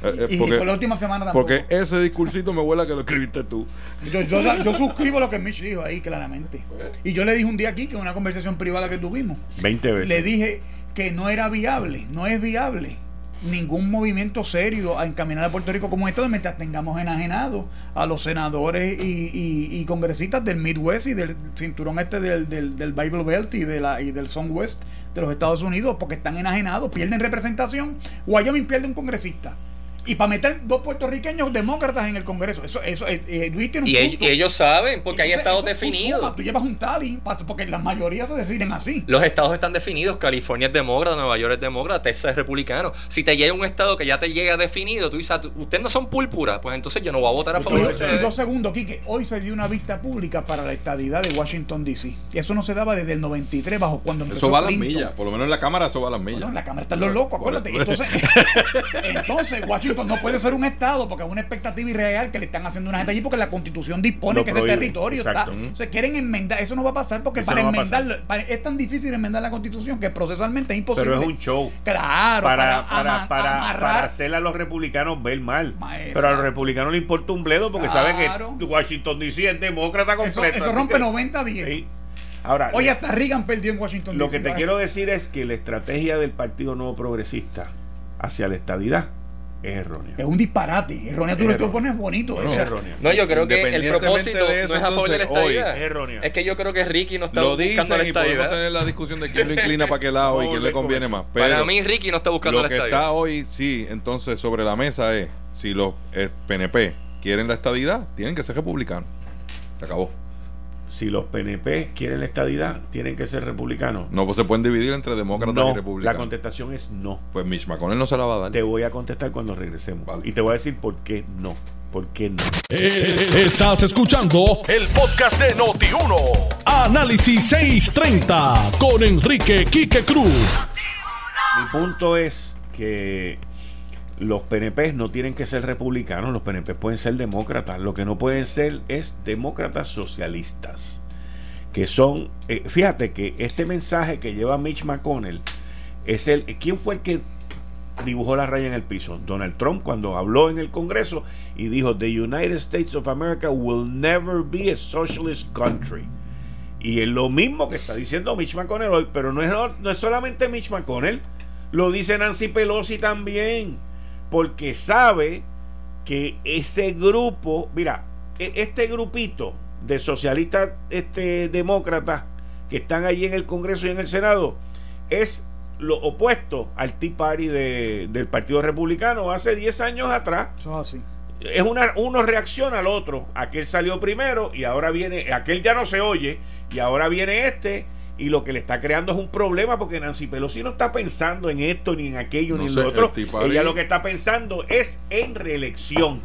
Eh, eh, Y porque, por la última semana tampoco. porque ese discursito me huele a que lo escribiste tú. Yo, yo, yo suscribo lo que Mitch dijo ahí, claramente. Y yo le dije un día aquí, que en una conversación privada que tuvimos, 20 veces. le dije que no era viable, no es viable ningún movimiento serio a encaminar a Puerto Rico como esto mientras tengamos enajenados a los senadores y, y- y congresistas del Midwest y del cinturón este del, del, del Bible Belt y, de la, y del West de los Estados Unidos porque están enajenados, pierden representación. Wyoming pierde un congresista. Y para meter dos puertorriqueños demócratas en el Congreso. Eso, eso, eh, eh, Luis tiene un Y, punto. y ellos saben, porque hay estados eso tú definidos. sumas, Tú llevas un tally, porque la mayoría se definen así. Los estados están definidos. California es demócrata, Nueva York es demócrata, Texas es republicano. Si te llega un estado que ya te llega definido, tú dices, "Ah, ustedes no son púrpura, pues entonces yo no voy a votar a favor de ustedes. dos segundos, Quique. Hoy se dio una vista pública para la estadidad de Washington, D.C. Y eso no se daba desde el 93, bajo cuando empezó Eso va a las millas. Por lo menos en la cámara eso va a las millas. Bueno, la Cámara están los locos, acuérdate. Entonces, entonces, Washington no puede ser un estado porque es una expectativa irreal que le están haciendo una gente allí porque la constitución dispone Lo que prohíbe, ese territorio exacto. está. Se quieren enmendar, eso no va a pasar porque Eso para no enmendarlo, para- es tan difícil enmendar la constitución que procesalmente es imposible. Pero es un show. Claro, Para, para, para, para, hacer a los republicanos ver mal. Ma- Pero a los republicanos le importa un bledo porque saben Claro. que Washington DC es demócrata completo. eso rompe que- 90 a 10. Sí. Ahora, Oye, hasta Reagan perdió en Washington lo que te quiero decir es que la estrategia del Partido Nuevo Progresista hacia la estadidad Es errónea. Es un disparate. Errónea tú lo pones bonito. Es o sea, errónea. No, yo creo que el propósito de eso, no es a favor de la estadidad. es que yo creo que Ricky no está Lo buscando dicen la y podemos tener la discusión de quién lo inclina para qué lado y quién le conviene más. Pero Para mí Ricky no está buscando lo la que estadidad. está hoy, sí, entonces sobre la mesa es, si los PNP quieren la estadidad, tienen que ser republicanos. Se acabó. Si los PNP quieren la estadidad, tienen que ser republicanos. No pues, se pueden dividir entre demócratas y No, la republicanos. contestación es no. Pues Mitch McConnell no se la va a dar. Te voy a contestar cuando regresemos. Vale. Y te voy a decir por qué no. ¿Por qué no? Eh, Estás escuchando el podcast de Noti1. Análisis 630 con Enrique Quique Cruz. Mi punto es que los PNP no tienen que ser republicanos, los PNP pueden ser demócratas. Lo que no pueden ser es demócratas socialistas. Que son, eh, fíjate que este mensaje que lleva Mitch McConnell es el. ¿Quién fue el que dibujó la raya en el piso? Donald Trump cuando habló en el Congreso y dijo: The United States of America will never be a socialist country. Y es lo mismo que está diciendo Mitch McConnell hoy, pero no es, no es solamente Mitch McConnell, lo dice Nancy Pelosi también, porque sabe que ese grupo, mira, e- este grupito de socialistas este, demócratas que están allí en el Congreso y en el Senado es lo opuesto al Tea Party de- del Partido Republicano hace 10 años atrás es así. es una, uno reacciona al otro. Aquel salió primero y ahora viene, aquel ya no se oye y ahora viene este y lo que le está creando es un problema porque Nancy Pelosi no está pensando en esto ni en aquello No ni en lo otro. Ella lo que está pensando es en reelección.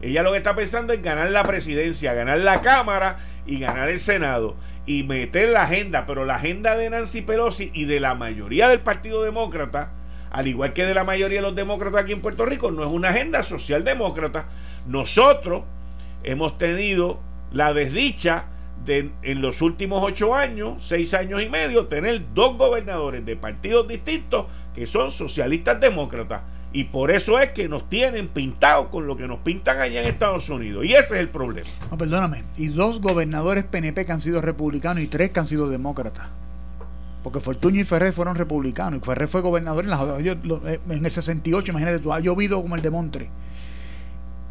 Ella lo que está pensando es ganar la presidencia, ganar la Cámara y ganar el Senado y meter la agenda, pero la agenda de Nancy Pelosi y de la mayoría del Partido Demócrata, al igual que de la mayoría de los demócratas aquí en Puerto Rico, no es una agenda socialdemócrata. Nosotros hemos tenido la desdicha en los últimos ocho años, seis años y medio, tener dos gobernadores de partidos distintos que son socialistas demócratas. Y por eso es que nos tienen pintados con lo que nos pintan allá en Estados Unidos. Y ese es el problema. No, perdóname. Y dos gobernadores PNP que han sido republicanos y tres que han sido demócratas. Porque Fortuño y Ferrer fueron republicanos. Y Ferrer fue gobernador en, eh, el 68, imagínate tú, ha llovido como el de Montre.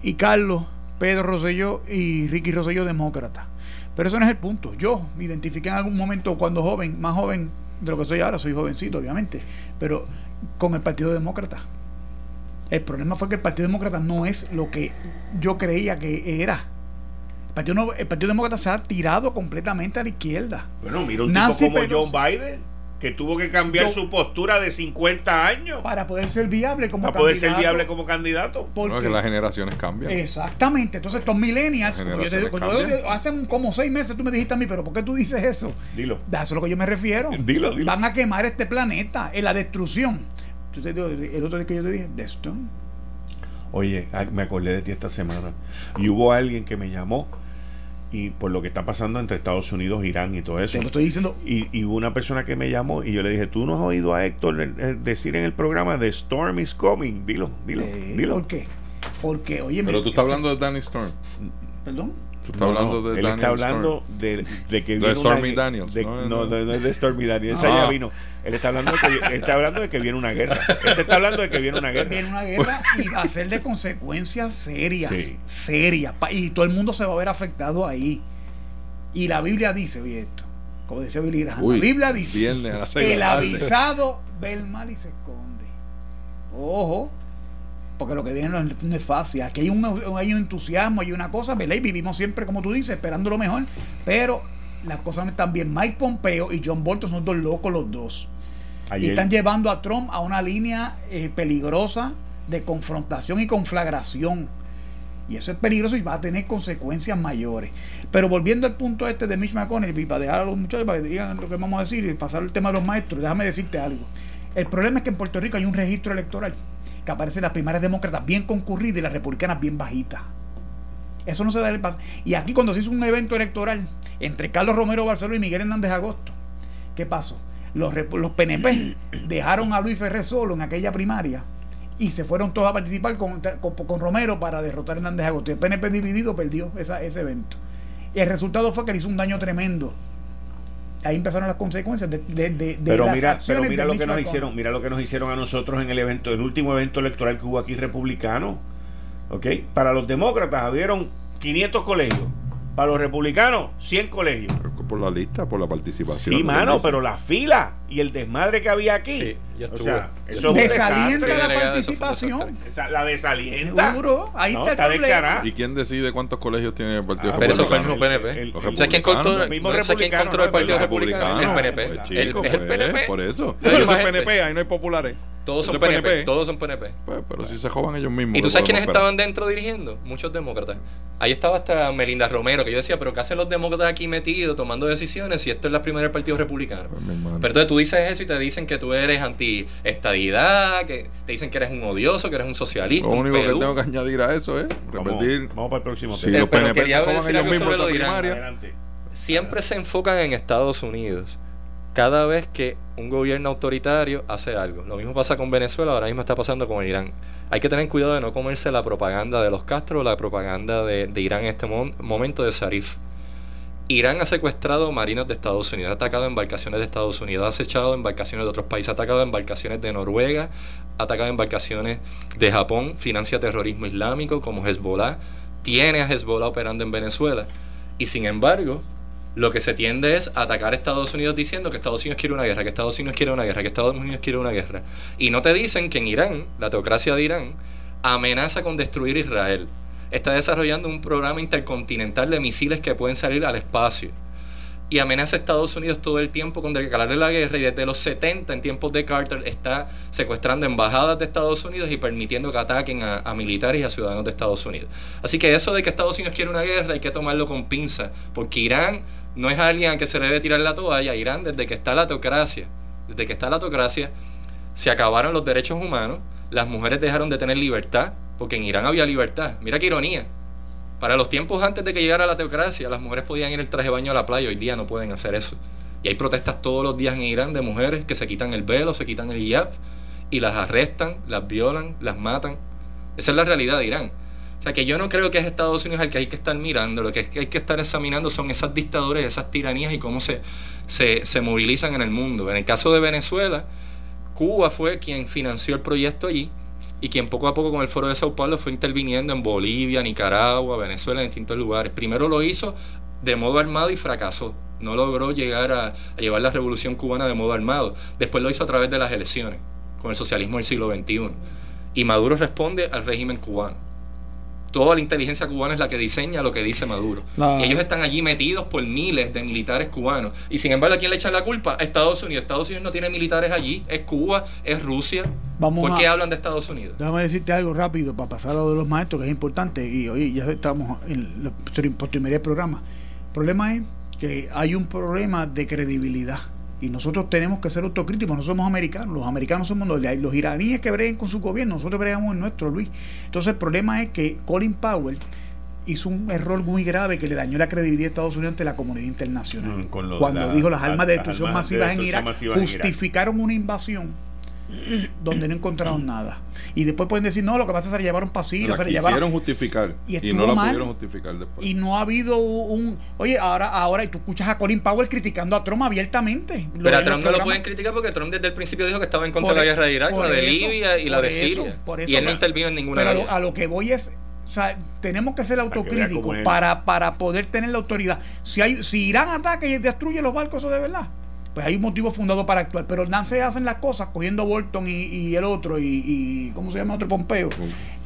Y Carlos, Pedro Rosselló y Ricky Rosselló demócrata. Pero eso no es el punto. Yo me identifiqué en algún momento cuando joven, más joven de lo que soy ahora, soy jovencito, obviamente, pero con el Partido Demócrata. El problema fue que el Partido Demócrata no es lo que yo creía que era. El Partido, no- el Partido Demócrata se ha tirado completamente a la izquierda. Bueno, mira un Nancy tipo como Pelosi. John Biden, que tuvo que cambiar Yo- su postura de 50 años Para poder ser viable como para poder ser viable como candidato. Porque- No, que las generaciones cambian. Exactamente. Entonces, estos millennials, Las como yo te digo, generaciones yo- cambian. hace como seis meses tú me dijiste a mí, pero ¿por qué tú dices eso? Dilo. A eso es lo que yo me refiero. Dilo, dilo. Van a quemar este planeta en la destrucción. Yo te digo, el otro día que yo te dije, destruction. Oye, ay, me acordé de ti esta semana. Y hubo alguien que me llamó y por lo que está pasando entre Estados Unidos, Irán y todo eso. Te lo estoy diciendo. Y, y hubo una persona que me llamó y yo le dije, ¿tú no has oído a Héctor eh, decir en el programa The Storm is coming? Dilo, dilo, eh, dilo. ¿Por qué? Porque, oye, Pero tú estás hablando de Danny Storm. Perdón. Tú estás hablando de él Daniel está hablando de, de que De viene Stormy una, Daniels, de- ¿no? no, No. no, no es de Stormy Daniels, esa Ah. ya vino. Él está hablando de que, él está hablando de que viene una guerra. Él está hablando de que viene una guerra. Viene una guerra y va a ser de consecuencias serias. Sí. Serias. Y todo el mundo se va a ver afectado ahí. Y la Biblia dice, oye esto, como decía Billy Graham, Uy, la Biblia dice, de el avisado ve el mal y se esconde. Ojo, porque lo que viene no es, no es fácil. Aquí hay un, hay un entusiasmo, hay una cosa, ¿verdad? Y vivimos siempre, como tú dices, esperando lo mejor, pero las cosas están bien. Mike Pompeo y John Bolton son dos locos los dos. Y están llevando a Trump a una línea eh, peligrosa de confrontación y conflagración. Y eso es peligroso y va a tener consecuencias mayores. Pero volviendo al punto este de Mitch McConnell, y para dejar a los muchachos para que digan lo que vamos a decir y pasar el tema de los maestros, déjame decirte algo. El problema es que en Puerto Rico hay un registro electoral que aparecen las primarias demócratas bien concurridas y las republicanas bien bajitas. Eso no se da el paso. Y aquí cuando se hizo un evento electoral entre Carlos Romero Barceló y Miguel Hernández Agosto, ¿qué pasó? Los, los PNP dejaron a Luis Ferrer solo en aquella primaria y se fueron todos a participar con, con, con Romero para derrotar a Hernández Agosto. El PNP dividido perdió esa- ese evento. Y el resultado fue que le hizo un daño tremendo ahí empezaron las consecuencias de, de, de, pero las mira, acciones pero mira de lo que nos hicieron, mira lo que nos hicieron a nosotros en el evento, el último evento electoral que hubo aquí republicano. ¿Ok? Para los demócratas habieron 500 colegios. Para los republicanos, 100 colegios. Por la lista, por la participación. Sí, ¿no? mano, pero la fila y el desmadre que había aquí. Sí, yo o sea, es un la participación. Esa- la desalienta. Seguro, ahí No, está está. ¿Y quién decide cuántos colegios tiene el Partido Ah, Pero eso fue el mismo PNP. el- el- ¿Sabes quién controló, Los mismos ¿sabes quién republicanos, controló el. Partido Republicano? El. PNP. Pues, El- chico, es el pues, PNP. Por eso. La Eso es. PNP, ahí no hay populares. Todos son PNP, todos son PNP. Pues, pero si se jodan ellos mismos. ¿Y tú ¿qué sabes quiénes estaban dentro dirigiendo? Muchos demócratas. Ahí estaba hasta Melinda Romero, que yo decía, pero ¿qué hacen los demócratas aquí metidos tomando decisiones si esto es la primera del Partido Republicano? Pues. Pero entonces tú dices eso y te dicen que tú eres anti-estadidad, que te dicen que eres un odioso, que eres un socialista. Lo un único que tengo que añadir a eso es repetir. vamos para el próximo Si tema. Los PNP se ellos mismos Irán. primaria. Adelante. Siempre se enfocan en Estados Unidos cada vez que un gobierno autoritario hace algo. Lo mismo pasa con Venezuela, ahora mismo está pasando con Irán. Hay que tener cuidado de no comerse la propaganda de los Castro la propaganda de, de Irán en este mon- momento de Sarif. Irán ha secuestrado marinos de Estados Unidos, ha atacado embarcaciones de Estados Unidos, ha acechado embarcaciones de otros países, ha atacado embarcaciones de Noruega, ha atacado embarcaciones de Japón, financia terrorismo islámico como Hezbollah, tiene a Hezbollah operando en Venezuela. Y sin embargo, lo que se tiende es atacar a Estados Unidos diciendo que Estados Unidos quiere una guerra, que Estados Unidos quiere una guerra, que Estados Unidos quiere una guerra. Y no te dicen que en Irán, la teocracia de Irán, amenaza con destruir Israel. Está desarrollando un programa intercontinental de misiles que pueden salir al espacio. Y amenaza a Estados Unidos todo el tiempo con declararle la guerra desde los 70 en tiempos de Carter está secuestrando embajadas de Estados Unidos y permitiendo que ataquen a, a militares y a ciudadanos de Estados Unidos. Así que eso de que Estados Unidos quiere una guerra hay que tomarlo con pinza, porque Irán no es alguien que se le debe tirar la toalla. Irán desde que está la teocracia, desde que está la teocracia, se acabaron los derechos humanos, las mujeres dejaron de tener libertad, porque en Irán había libertad. Mira qué ironía. Para los tiempos antes de que llegara la teocracia, las mujeres podían ir en traje de baño a la playa, hoy día no pueden hacer eso. Y hay protestas todos los días en Irán de mujeres que se quitan el velo, se quitan el hijab y las arrestan, las violan, las matan. Esa es la realidad de Irán. O sea que yo no creo que es Estados Unidos al que hay que estar mirando, lo que hay que estar examinando son esas dictaduras, esas tiranías y cómo se, se, se movilizan en el mundo. En el caso de Venezuela, Cuba fue quien financió el proyecto allí y quien poco a poco con el foro de Sao Paulo fue interviniendo en Bolivia, Nicaragua, Venezuela, en distintos lugares. Primero lo hizo de modo armado y fracasó. No logró llegar a, a llevar la revolución cubana de modo armado. Después lo hizo a través de las elecciones, con el socialismo del siglo XXI. Y Maduro responde al régimen cubano. Toda la inteligencia cubana es la que diseña lo que dice Maduro. Y ellos están allí metidos por miles de militares cubanos. Y sin embargo, ¿a quién le echan la culpa? A Estados Unidos. Estados Unidos no tiene militares allí. Es Cuba, es Rusia. Vamos ¿Por a- qué hablan de Estados Unidos? Déjame decirte algo rápido para pasar a lo de los maestros, que es importante. Y hoy ya estamos en postrimería del programa. El problema es que hay un problema de credibilidad. Y nosotros tenemos que ser autocríticos. No somos americanos. Los americanos somos los, los iraníes que breguen con su gobierno. Nosotros bregamos en nuestro, Luis. Entonces, el problema es que Colin Powell hizo un error muy grave que le dañó la credibilidad de Estados Unidos ante la comunidad internacional. Mm, Cuando la- dijo las armas de las destrucción de masivas en Irak, masivas en Irak. justificaron una invasión donde no encontraron nada. Y después pueden decir, no, lo que pasa es que se le llevaron La se le quisieron llevaron... justificar Y no la mal. pudieron justificar después. Y no ha habido un... Oye, ahora, ahora, y tú escuchas a Colin Powell criticando a Trump abiertamente. Lo- Pero a Trump no lo pueden criticar porque Trump desde el principio dijo que estaba en contra Por de la e- guerra de Irak, la de eso, Libia y la de eso, Siria. por eso. y él no intervino en ninguna Pero a lo, lo que voy es, o sea, tenemos que ser autocríticos para, para poder tener la autoridad. Si hay, si Irán ataca y destruye los barcos, eso de verdad. Pues hay un motivo fundado para actuar. Pero no se hacen las cosas cogiendo Bolton y, y el otro, y, y ¿cómo se llama otro Pompeo?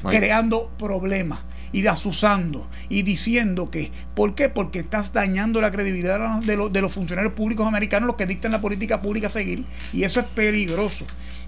Creando problemas y asusando y diciendo que, ¿por qué? Porque estás dañando la credibilidad de de los funcionarios públicos americanos, los que dictan la política pública a seguir, y eso es peligroso.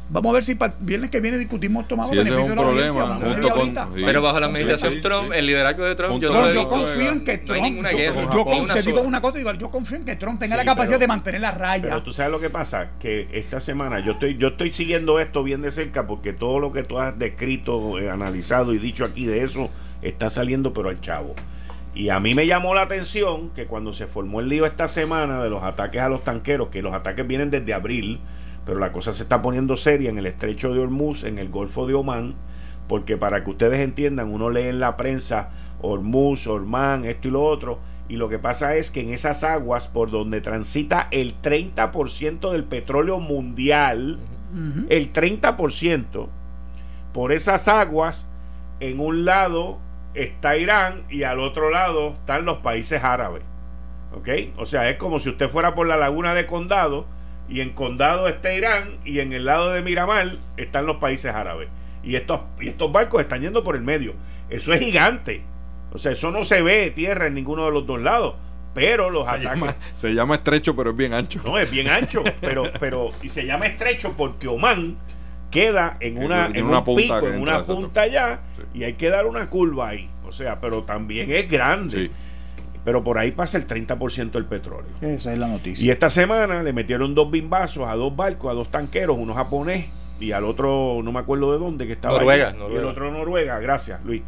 Vamos a ver si para el viernes que viene discutimos esto más Si ese es beneficio un de la problema, junto con- ahorita. sí. Pero bajo la administración sí, Trump, sí. el liderazgo de Trump, yo No, no yo confío en que no hay Trump, ninguna yo, guerra. yo con- te digo una cosa, igual, yo confío en que Trump tenga Sí, la capacidad pero- de mantener la raya. Pero tú sabes lo que pasa, que esta semana yo estoy yo estoy siguiendo esto bien de cerca porque todo lo que tú has descrito, eh, analizado y dicho aquí de eso está saliendo pero al chavo. Y a mí me llamó la atención que cuando se formó el lío esta semana de los ataques a los tanqueros, que los ataques vienen desde abril, pero la cosa se está poniendo seria en el estrecho de Hormuz, en el Golfo de Omán, porque para que ustedes entiendan, uno lee en la prensa Hormuz, Ormán, esto y lo otro, Y lo que pasa es que en esas aguas por donde transita el 30% del petróleo mundial, Ujú. el 30%, por esas aguas, en un lado está Irán y al otro lado están los países árabes. ¿Ok? O sea, es como si usted fuera por la laguna de Condado y en Condado está Irán y en el lado de Miramar están los países árabes. Y estos, y estos barcos están yendo por el medio. Eso es gigante. O sea, eso no se ve tierra en ninguno de los dos lados. Pero los Se ataques... llama, se llama estrecho, pero es bien ancho. No, es bien ancho, pero, pero, y se llama estrecho porque Oman queda en una, en una un punta pico, en una punta allá, Sí. y hay que dar una curva ahí. O sea, pero también es grande. Sí. Pero por ahí pasa el 30% del petróleo. Esa es la Y noticia. esta semana le metieron dos bimbazos a dos barcos, a dos tanqueros, uno japonés y al otro, no me acuerdo de dónde, que estaba Noruega, allí. Y Noruega. el otro Noruega, gracias Luis.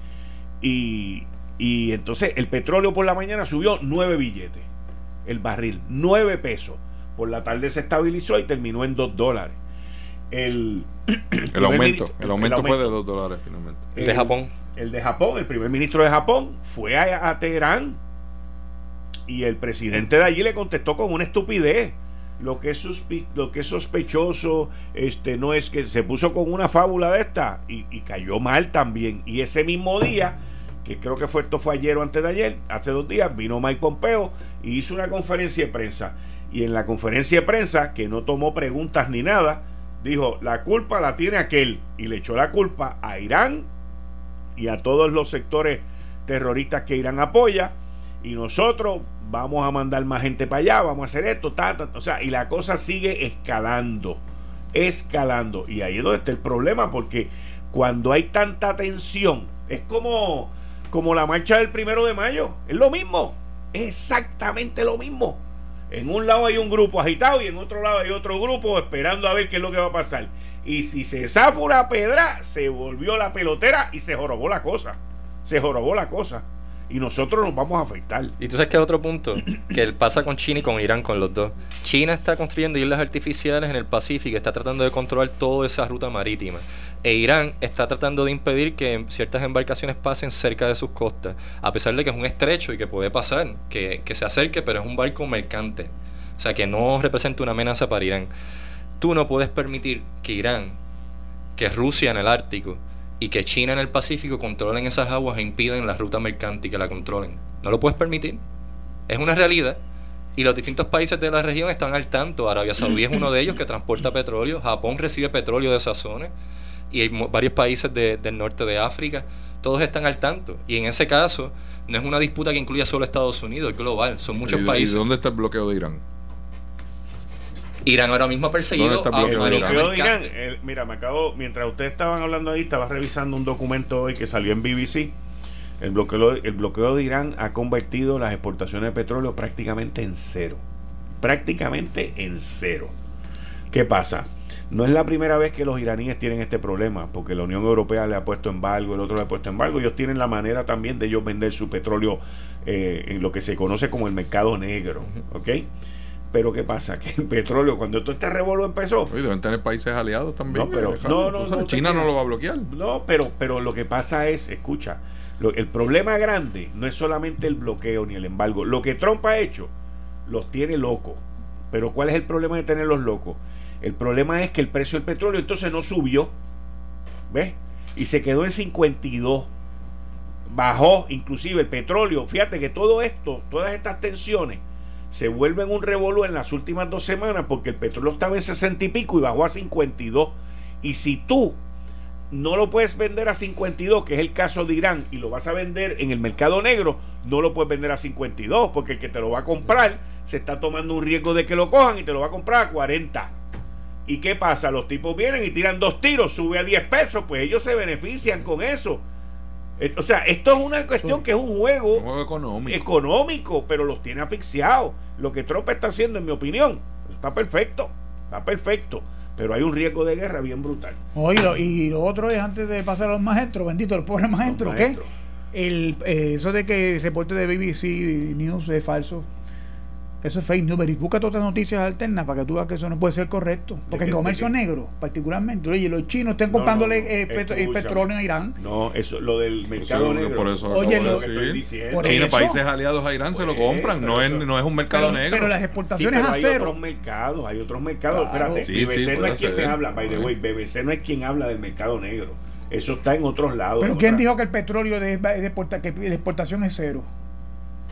Y, y entonces el petróleo por la mañana subió nueve billetes, el barril, nueve pesos. Por la tarde se estabilizó y terminó en dos dólares. El, El aumento. ministro- El aumento fue de 2 dólares finalmente. El de Japón. El de Japón, el primer ministro de Japón, fue a, a Teherán y el presidente de allí le contestó con una estupidez. Lo que es, lo que es sospechoso este, no es que se puso con una fábula de esta y, y cayó mal también. Y ese mismo día, que creo que fue esto fue ayer o antes de ayer, hace dos días, vino Mike Pompeo y hizo una conferencia de prensa. Y en la conferencia de prensa, que no tomó preguntas ni nada, dijo, la culpa la tiene aquel. Y le echó la culpa a Irán y a todos los sectores terroristas que Irán apoya. Y nosotros vamos a mandar más gente para allá, vamos a hacer esto, ta, ta, o sea, y la cosa sigue escalando, escalando. Y ahí es donde está el problema, porque cuando hay tanta tensión, es como, como la marcha del primero de mayo, es lo mismo, es exactamente lo mismo. En un lado hay un grupo agitado y en otro lado hay otro grupo esperando a ver qué es lo que va a pasar. Y si se zafa una pedra, se volvió la pelotera y se jorobó la cosa. Se jorobó la cosa. Y nosotros nos vamos a afectar. Y tú sabes que otro punto que pasa con China y con Irán, con los dos. China está construyendo islas artificiales en el Pacífico, está tratando de controlar toda esa ruta marítima. E Irán está tratando de impedir que ciertas embarcaciones pasen cerca de sus costas, a pesar de que es un estrecho y que puede pasar, que, que se acerque, pero es un barco mercante. O sea, que no representa una amenaza para Irán. Tú no puedes permitir que Irán, que Rusia en el Ártico, y que China en el Pacífico controlen esas aguas e impiden la ruta mercante y que la controlen. No lo puedes permitir. Es una realidad. Y los distintos países de la región están al tanto. Arabia Saudí es uno de ellos que transporta petróleo. Japón recibe petróleo de esas zonas. Y hay varios países de- del norte de África. Todos están al tanto. Y en ese caso, no es una disputa que incluya solo Estados Unidos, es global. Son muchos ¿Y, países. ¿Y dónde está el bloqueo de Irán? Irán ahora mismo ha perseguido ¿Dónde está a el El bloqueo de marina Irán? eh, mira, me acabo, mientras ustedes estaban hablando ahí, estaba revisando un documento hoy que salió en BBC. El bloqueo, el bloqueo de Irán ha convertido las exportaciones de petróleo prácticamente en cero. Prácticamente en cero. ¿Qué pasa? No es la primera vez que los iraníes tienen este problema, porque la Unión Europea le ha puesto embargo, el otro le ha puesto embargo. Ellos tienen la manera también de ellos vender su petróleo eh, en lo que se conoce como el mercado negro. ¿Ok? Pero ¿qué pasa? Que el petróleo, cuando todo este revuelo empezó, Oye, deben tener países aliados también. No, pero- no, no, China no lo va a bloquear. No, pero, pero lo que pasa es, escucha, lo- el problema grande no es solamente el bloqueo ni el embargo. Lo que Trump ha hecho los tiene locos. Pero ¿cuál es el problema de tenerlos locos? El problema es que el precio del petróleo entonces no subió. ¿Ves? Y se quedó en 52. Bajó inclusive el petróleo. Fíjate que todo esto, todas estas tensiones, se vuelven un revolú en las últimas dos semanas porque el petróleo estaba en 60 y pico y bajó a 52. Y si tú no lo puedes vender a 52, que es el caso de Irán, y lo vas a vender en el mercado negro, no lo puedes vender a 52, porque el que te lo va a comprar se está tomando un riesgo de que lo cojan y te lo va a comprar a 40. ¿Y qué pasa? Los tipos vienen y tiran dos tiros, sube a 10 pesos, pues ellos se benefician con eso. Eh, O sea, esto es una cuestión que es un juego Un juego económico. económico, pero los tiene asfixiados. Lo que Trump está haciendo, en mi opinión, está perfecto, está perfecto, pero hay un riesgo de guerra bien brutal. Oye, y lo otro es antes de pasar a los maestros, bendito, el pobre maestro, Los ¿qué? maestros. El, eh, eso de que el reporte de BBC News es falso. Eso es fake news. Busca todas las noticias alternas para que tú veas que eso no puede ser correcto. Porque el comercio de negro, particularmente. Oye, los chinos están comprándole no, no. eh, petro- eh, petróleo a Irán. No, eso, lo del mercado negro. por eso Oye, de lo- que estoy decir. diciendo. Por China, eso. países aliados a Irán, se lo compran. No pero es, no es un mercado Pero, negro. pero las Sí, exportaciones pero a hay cero. otros mercados, hay otros mercados. Claro. Espérate, Sí, BBC sí, no es quien ser. habla, by the way, BBC no es quien habla del mercado negro. Eso está en otros lados. Pero ¿quién dijo que el petróleo de, de la exportación es cero?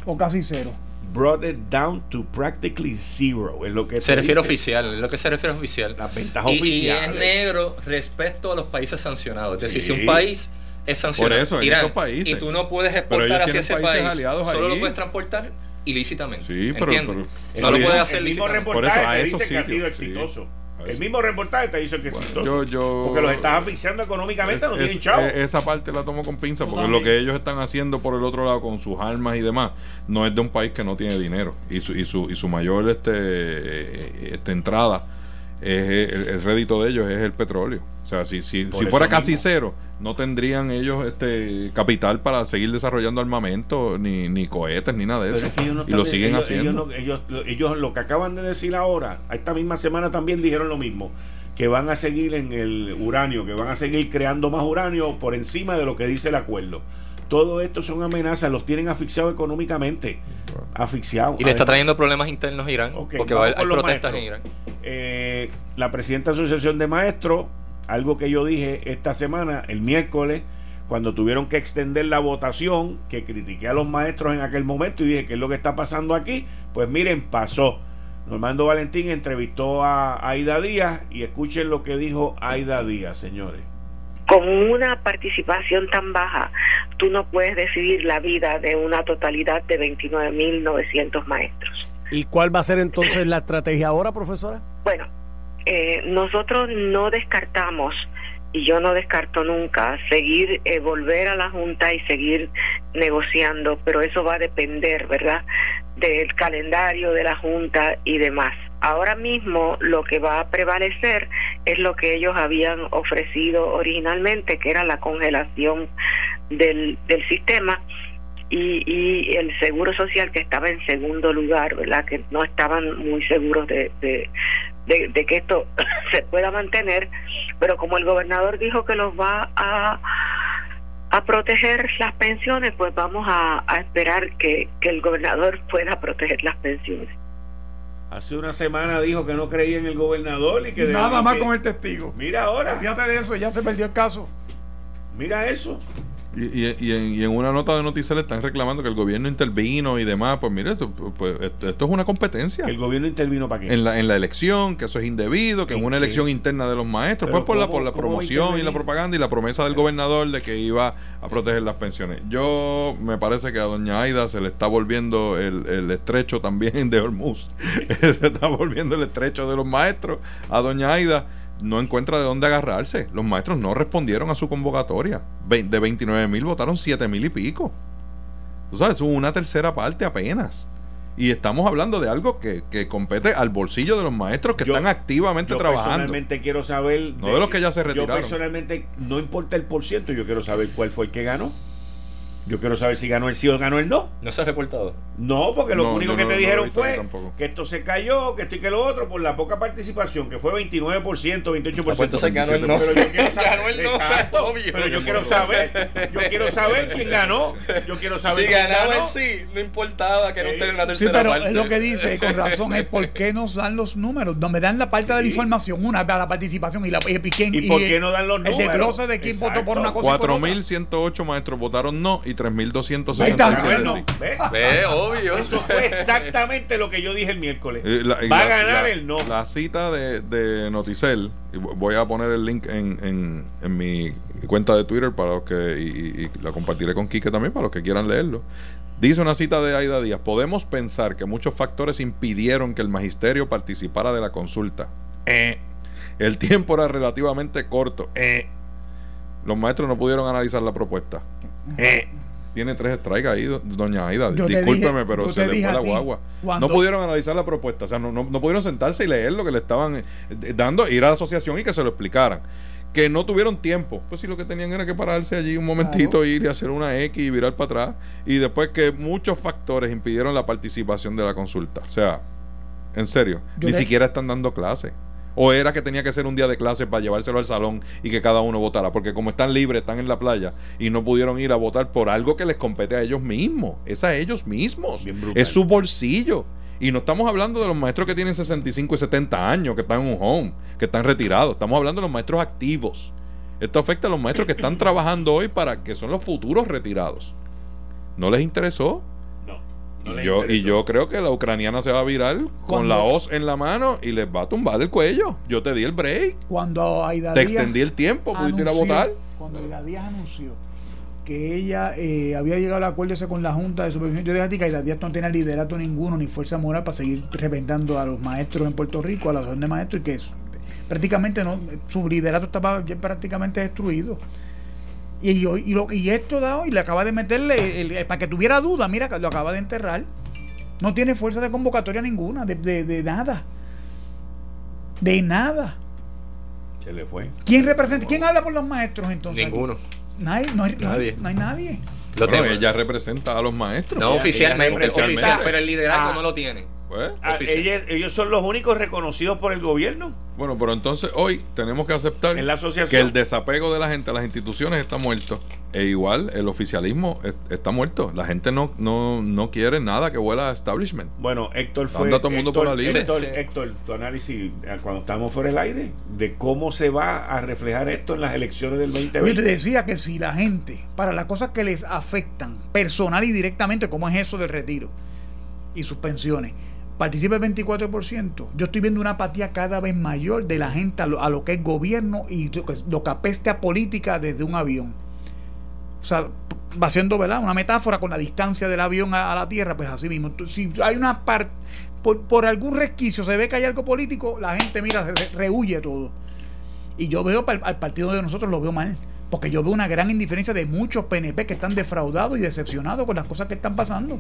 O casi cero. Brought it down to practically zero. Es lo que Se refiere dice. oficial, lo que se refiere oficial. Las ventajas Y, y oficiales. es negro respecto a los países sancionados. Es decir, Sí. si un país es sancionado, Por eso, en Irán, esos países. y tú no puedes exportar hacia ese país, aliados solo ahí. lo puedes transportar ilícitamente. Sí, pero- pero- no lo puedes hacer el mismo lícitamente. Por eso, reportaje a esos dice que ha sitios, sido sí. Exitoso. A El mismo reportaje te dice que Bueno, exitoso. yo- yo- porque los estás asfixiando económicamente, no tienen es- chavo. eh, esa parte la tomo con pinza porque lo que ellos están haciendo por el otro lado con sus armas y demás no es de un país que no tiene dinero y su y su, y su mayor este, eh, este entrada es el, el rédito de ellos es el petróleo o sea si, si, si fuera casi mismo. cero no tendrían ellos este capital para seguir desarrollando armamento ni, ni cohetes ni nada de eso es que ellos no y lo siguen ellos- haciendo Ellos, ellos, lo- ellos lo que acaban de decir ahora, esta misma semana también dijeron lo mismo, que van a seguir en el uranio, que van a seguir creando más uranio por encima de lo que dice el acuerdo. Todo esto son amenazas, los tienen asfixiados económicamente, asfixiados. Y le está trayendo problemas internos a Irán, porque va a haber hay los protestas en. Irán. eh, la presidenta de la Asociación de Maestros, algo que yo dije esta semana, el miércoles, cuando tuvieron que extender la votación, que critiqué a los maestros en aquel momento y dije, ¿qué es lo que está pasando aquí? Pues miren, pasó. Normando Valentín entrevistó a Aida Díaz y escuchen lo que dijo Aida Díaz, señores. Con una participación tan baja, tú no puedes decidir la vida de una totalidad de 29.900 maestros. ¿Y cuál va a ser entonces la estrategia ahora, profesora? Bueno, eh, nosotros no descartamos, y yo no descarto nunca, seguir, eh, volver a la Junta y seguir negociando, pero eso va a depender, ¿verdad?, del calendario de la Junta y demás. Ahora mismo lo que va a prevalecer es lo que ellos habían ofrecido originalmente, que era la congelación del, del sistema y, y el seguro social que estaba en segundo lugar, ¿verdad? Que no estaban muy seguros de, de, que esto se pueda mantener, pero como el gobernador dijo que los va a, a proteger las pensiones, pues vamos a, a esperar que, que el gobernador pueda proteger las pensiones. Hace una semana dijo que no creía en el gobernador y que... Nada más que- con el testigo. Mira ahora, Fíjate de eso, ya se perdió el caso. mira eso. Y, y- y en, y en una nota de noticias le están reclamando que el gobierno intervino y demás. Pues mire, esto, pues, esto, esto es una competencia. El gobierno intervino para qué. En la, en la elección, que eso es indebido, que es ¿En una qué? elección interna de los maestros, pues por la, ¿cómo- por la promoción y la propaganda y la promesa del gobernador de que iba a proteger las pensiones. Yo me parece que a doña Aida se le está volviendo el, el estrecho también de Hormuz. se está volviendo el estrecho de los maestros. A doña Aida no encuentra de dónde agarrarse. Los maestros no respondieron a su convocatoria. Ve- De 29 mil votaron 7 mil y pico. Tú sabes, una tercera parte apenas. Y estamos hablando de algo que, que compete al bolsillo de los maestros que Yo- están activamente Yo trabajando. personalmente quiero saber. No de los que ya se Yo retiraron. personalmente, no importa el por ciento, yo quiero saber cuál fue el que ganó. Yo quiero saber si ganó el sí o ganó el no. No se ha reportado. No, porque lo No, único que no- te no dijeron fue que esto se cayó, que esto y que lo otro, por la poca participación, que fue 29%, 28%. pues entonces ganó el no. Pero yo quiero saber, Ganó el no, exacto, obvio. pero yo quiero saber, yo quiero saber quién ganó, yo quiero saber Si quién ganaba ganó. el sí, no importaba que no Sí. tenga una Sí, tercera pero parte. es lo que dice, y con razón, es por qué nos dan los números. No me dan la parte de la Sí. información, una para la participación y la y, quién- ¿Y por qué no dan los El números? desglose de quién votó por una cosa y por otra. 4.108 maestros votaron no y 3.267 Ganó sí. no. ¿Ves? Ve, obvio. Eso fue exactamente lo que yo dije el miércoles. Eh, la- Va a ganar la- el no. La cita de, de Noticel, voy a poner el link en, en, en mi cuenta de Twitter para los que, y, y- y la compartiré con Quique también para los que quieran leerlo. Dice una cita de Aida Díaz, podemos pensar que muchos factores impidieron que el magisterio participara de la consulta. Eh. El tiempo era relativamente corto. Eh. Los maestros no pudieron analizar la propuesta. Eh. Tiene tres strikes ahí, do- doña Aida. Yo Discúlpeme, dije- pero se le fue la guagua. cuando- No pudieron analizar la propuesta. O sea, no, no, no pudieron sentarse y leer lo que le estaban eh, dando, ir a la asociación y que se lo explicaran. que no tuvieron tiempo. Pues sí, lo que tenían era que pararse allí un momentito, ir y hacer una X y virar para atrás. Y después que muchos factores impidieron la participación de la consulta. O sea, en serio, Yo ni siquiera están dando clase. O era que tenía que ser un día de clase para llevárselo al salón y que cada uno votara. Porque como están libres, están en la playa y no pudieron ir a votar por algo que les compete a ellos mismos. Es a ellos mismos. Es su bolsillo. Y no estamos hablando de los maestros que tienen 65 y 70 años, que están en un home, que están retirados. Estamos hablando de los maestros activos. Esto afecta a los maestros que están trabajando hoy para que son los futuros retirados. ¿No les interesó? No. y, yo, y yo creo que la ucraniana se va a virar con la hoz en la mano y les va a tumbar el cuello. Yo te di el break, Cuando Aida te Díaz extendí el tiempo, pudiste ir a anunció- votar. Cuando Aida Díaz anunció que ella eh, había llegado al acuerdo ese con la Junta de Supervisión, yo dije a ti que Aida Díaz no tiene liderato ninguno ni fuerza moral para seguir reventando a los maestros en Puerto Rico, a la asociación de maestros, y que es- prácticamente no, su liderato estaba ya prácticamente destruido. Y, hoy- y, lo, y esto da hoy, le acaba de meterle, el- el- para que tuviera duda, mira, lo acaba de enterrar. No tiene fuerza de convocatoria ninguna, de, de- de nada. De nada. Se le fue. ¿Quién representa? ¿Quién habla por los maestros entonces? aquí? Ninguno. Nadie, no hay no Nadie. No hay nadie. Lo Bueno, tengo. ella representa a los maestros. no oficialmente, oficial, pero el liderazgo Ah. no lo tienen. Pues, Ah, ella- ellos son los únicos reconocidos por el gobierno bueno, pero entonces hoy tenemos que aceptar en la que el desapego de la gente a las instituciones está muerto. E igual el oficialismo es- está muerto. La gente no, no, no quiere nada que huela a establishment. Bueno, Héctor fue. Anda todo el mundo Héctor, por la libre. Héctor, Sí, sí. Héctor, tu análisis eh, cuando estamos fuera del aire, de cómo se va a reflejar esto en las elecciones del Yo te 2020. decía que si la gente, para las cosas que les afectan personal y directamente, como es eso del retiro y sus pensiones, participa el 24%, yo estoy viendo una apatía cada vez mayor de la gente a lo, que es gobierno y lo que, apeste a política desde un avión. O sea, va siendo una metáfora con la distancia del avión a, la tierra, pues así mismo. Si hay una parte, por, algún resquicio se ve que hay algo político, la gente, mira, se re- rehuye todo. Y yo veo pal- al partido de nosotros, lo veo mal. Porque yo veo una gran indiferencia de muchos PNP que están defraudados y decepcionados con las cosas que están pasando.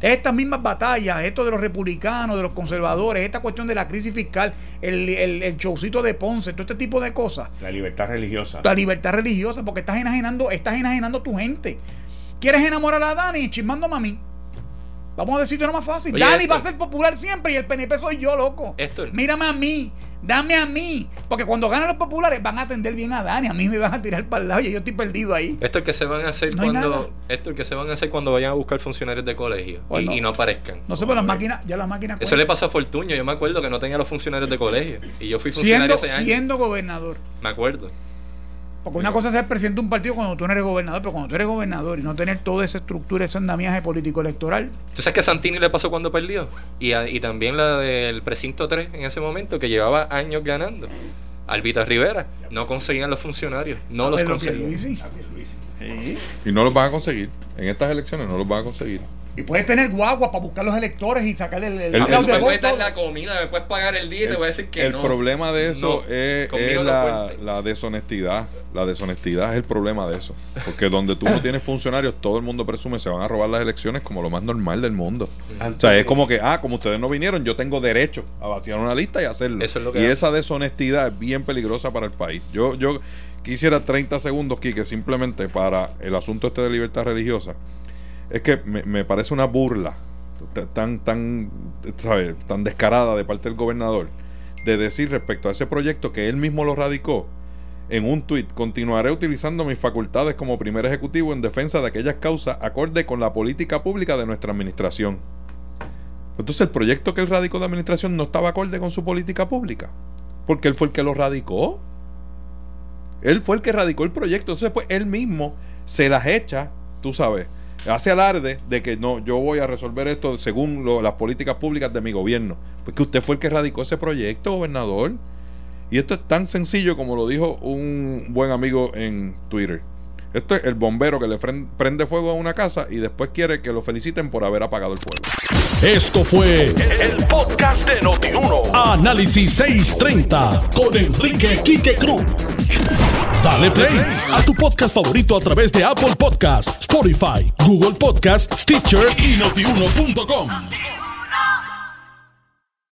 Estas mismas batallas, esto de los republicanos, de los conservadores, esta cuestión de la crisis fiscal, el, el, el showcito de Ponce, todo este tipo de cosas La libertad religiosa. la libertad religiosa, porque estás enajenando, estás enajenando a tu gente. ¿Quieres enamorar a Dani chismándome a mí? Vamos a decirte lo más fácil. Oye, Dani va a ser popular siempre y el PNP soy yo, loco. Héctor. Mírame a mí, dame a mí. Porque cuando ganan los populares van a atender bien a Dani, a mí me van a tirar para el lado y yo estoy perdido ahí. Esto es que se van a hacer No cuando esto es que se van a hacer cuando vayan a buscar funcionarios de colegio y- no aparezcan. No sé, pero las máquinas, ya las máquinas Eso le pasó a Fortuño, yo me acuerdo que no tenía los funcionarios de colegio y yo fui funcionario siendo, ese año. siendo gobernador. Me acuerdo. Porque una cosa es ser presidente de un partido cuando tú no eres gobernador, pero cuando tú eres gobernador y no tener toda esa estructura, ese andamiaje político electoral, ¿Tú sabes que a Santini le pasó cuando perdió? Y, a- y también la del precinto 3 en ese momento, que llevaba años ganando. Albita Rivera, no conseguían los funcionarios, no los Pedro conseguían. Luis. Y no los van a conseguir. En estas elecciones no los van a conseguir. Y puedes tener guagua para buscar los electores y sacarle el, el, El- de puedes voto. dar la comida, me puedes pagar el día y te voy a decir que el no. problema de eso No, es, la, la deshonestidad. La deshonestidad es el problema de eso. Porque donde tú no tienes funcionarios, todo el mundo presume se van a robar las elecciones como lo más normal del mundo. O sea, es como que, ah, como ustedes no vinieron, yo tengo derecho a vaciar una lista y hacerlo. Eso es lo que y esa deshonestidad es bien peligrosa para el país. Yo, yo quisiera 30 segundos, Quique, simplemente para el asunto este de libertad religiosa. Es que me, me parece una burla tan, tan, ¿sabes? tan descarada de parte del gobernador de decir respecto a ese proyecto que él mismo lo radicó en un tuit, continuaré utilizando mis facultades como primer ejecutivo en defensa de aquellas causas acorde con la política pública de nuestra administración. Entonces el proyecto que él radicó de administración no estaba acorde con su política pública, porque él fue el que lo radicó. Él fue el que radicó el proyecto, entonces pues él mismo se las echa, tú sabes, hace alarde de que no, yo voy a resolver esto según lo- las políticas públicas de mi gobierno. Porque usted fue el que radicó ese proyecto, gobernador. Y esto es tan sencillo como lo dijo un buen amigo en Twitter. Esto es el bombero que le prende fuego a una casa y después quiere que lo feliciten por haber apagado el fuego. Esto fue el podcast de Notiuno. Análisis 630 con Enrique Quique Cruz. Dale play a tu podcast favorito a través de Apple Podcasts, Spotify, Google Podcasts, Stitcher y notiuno.com.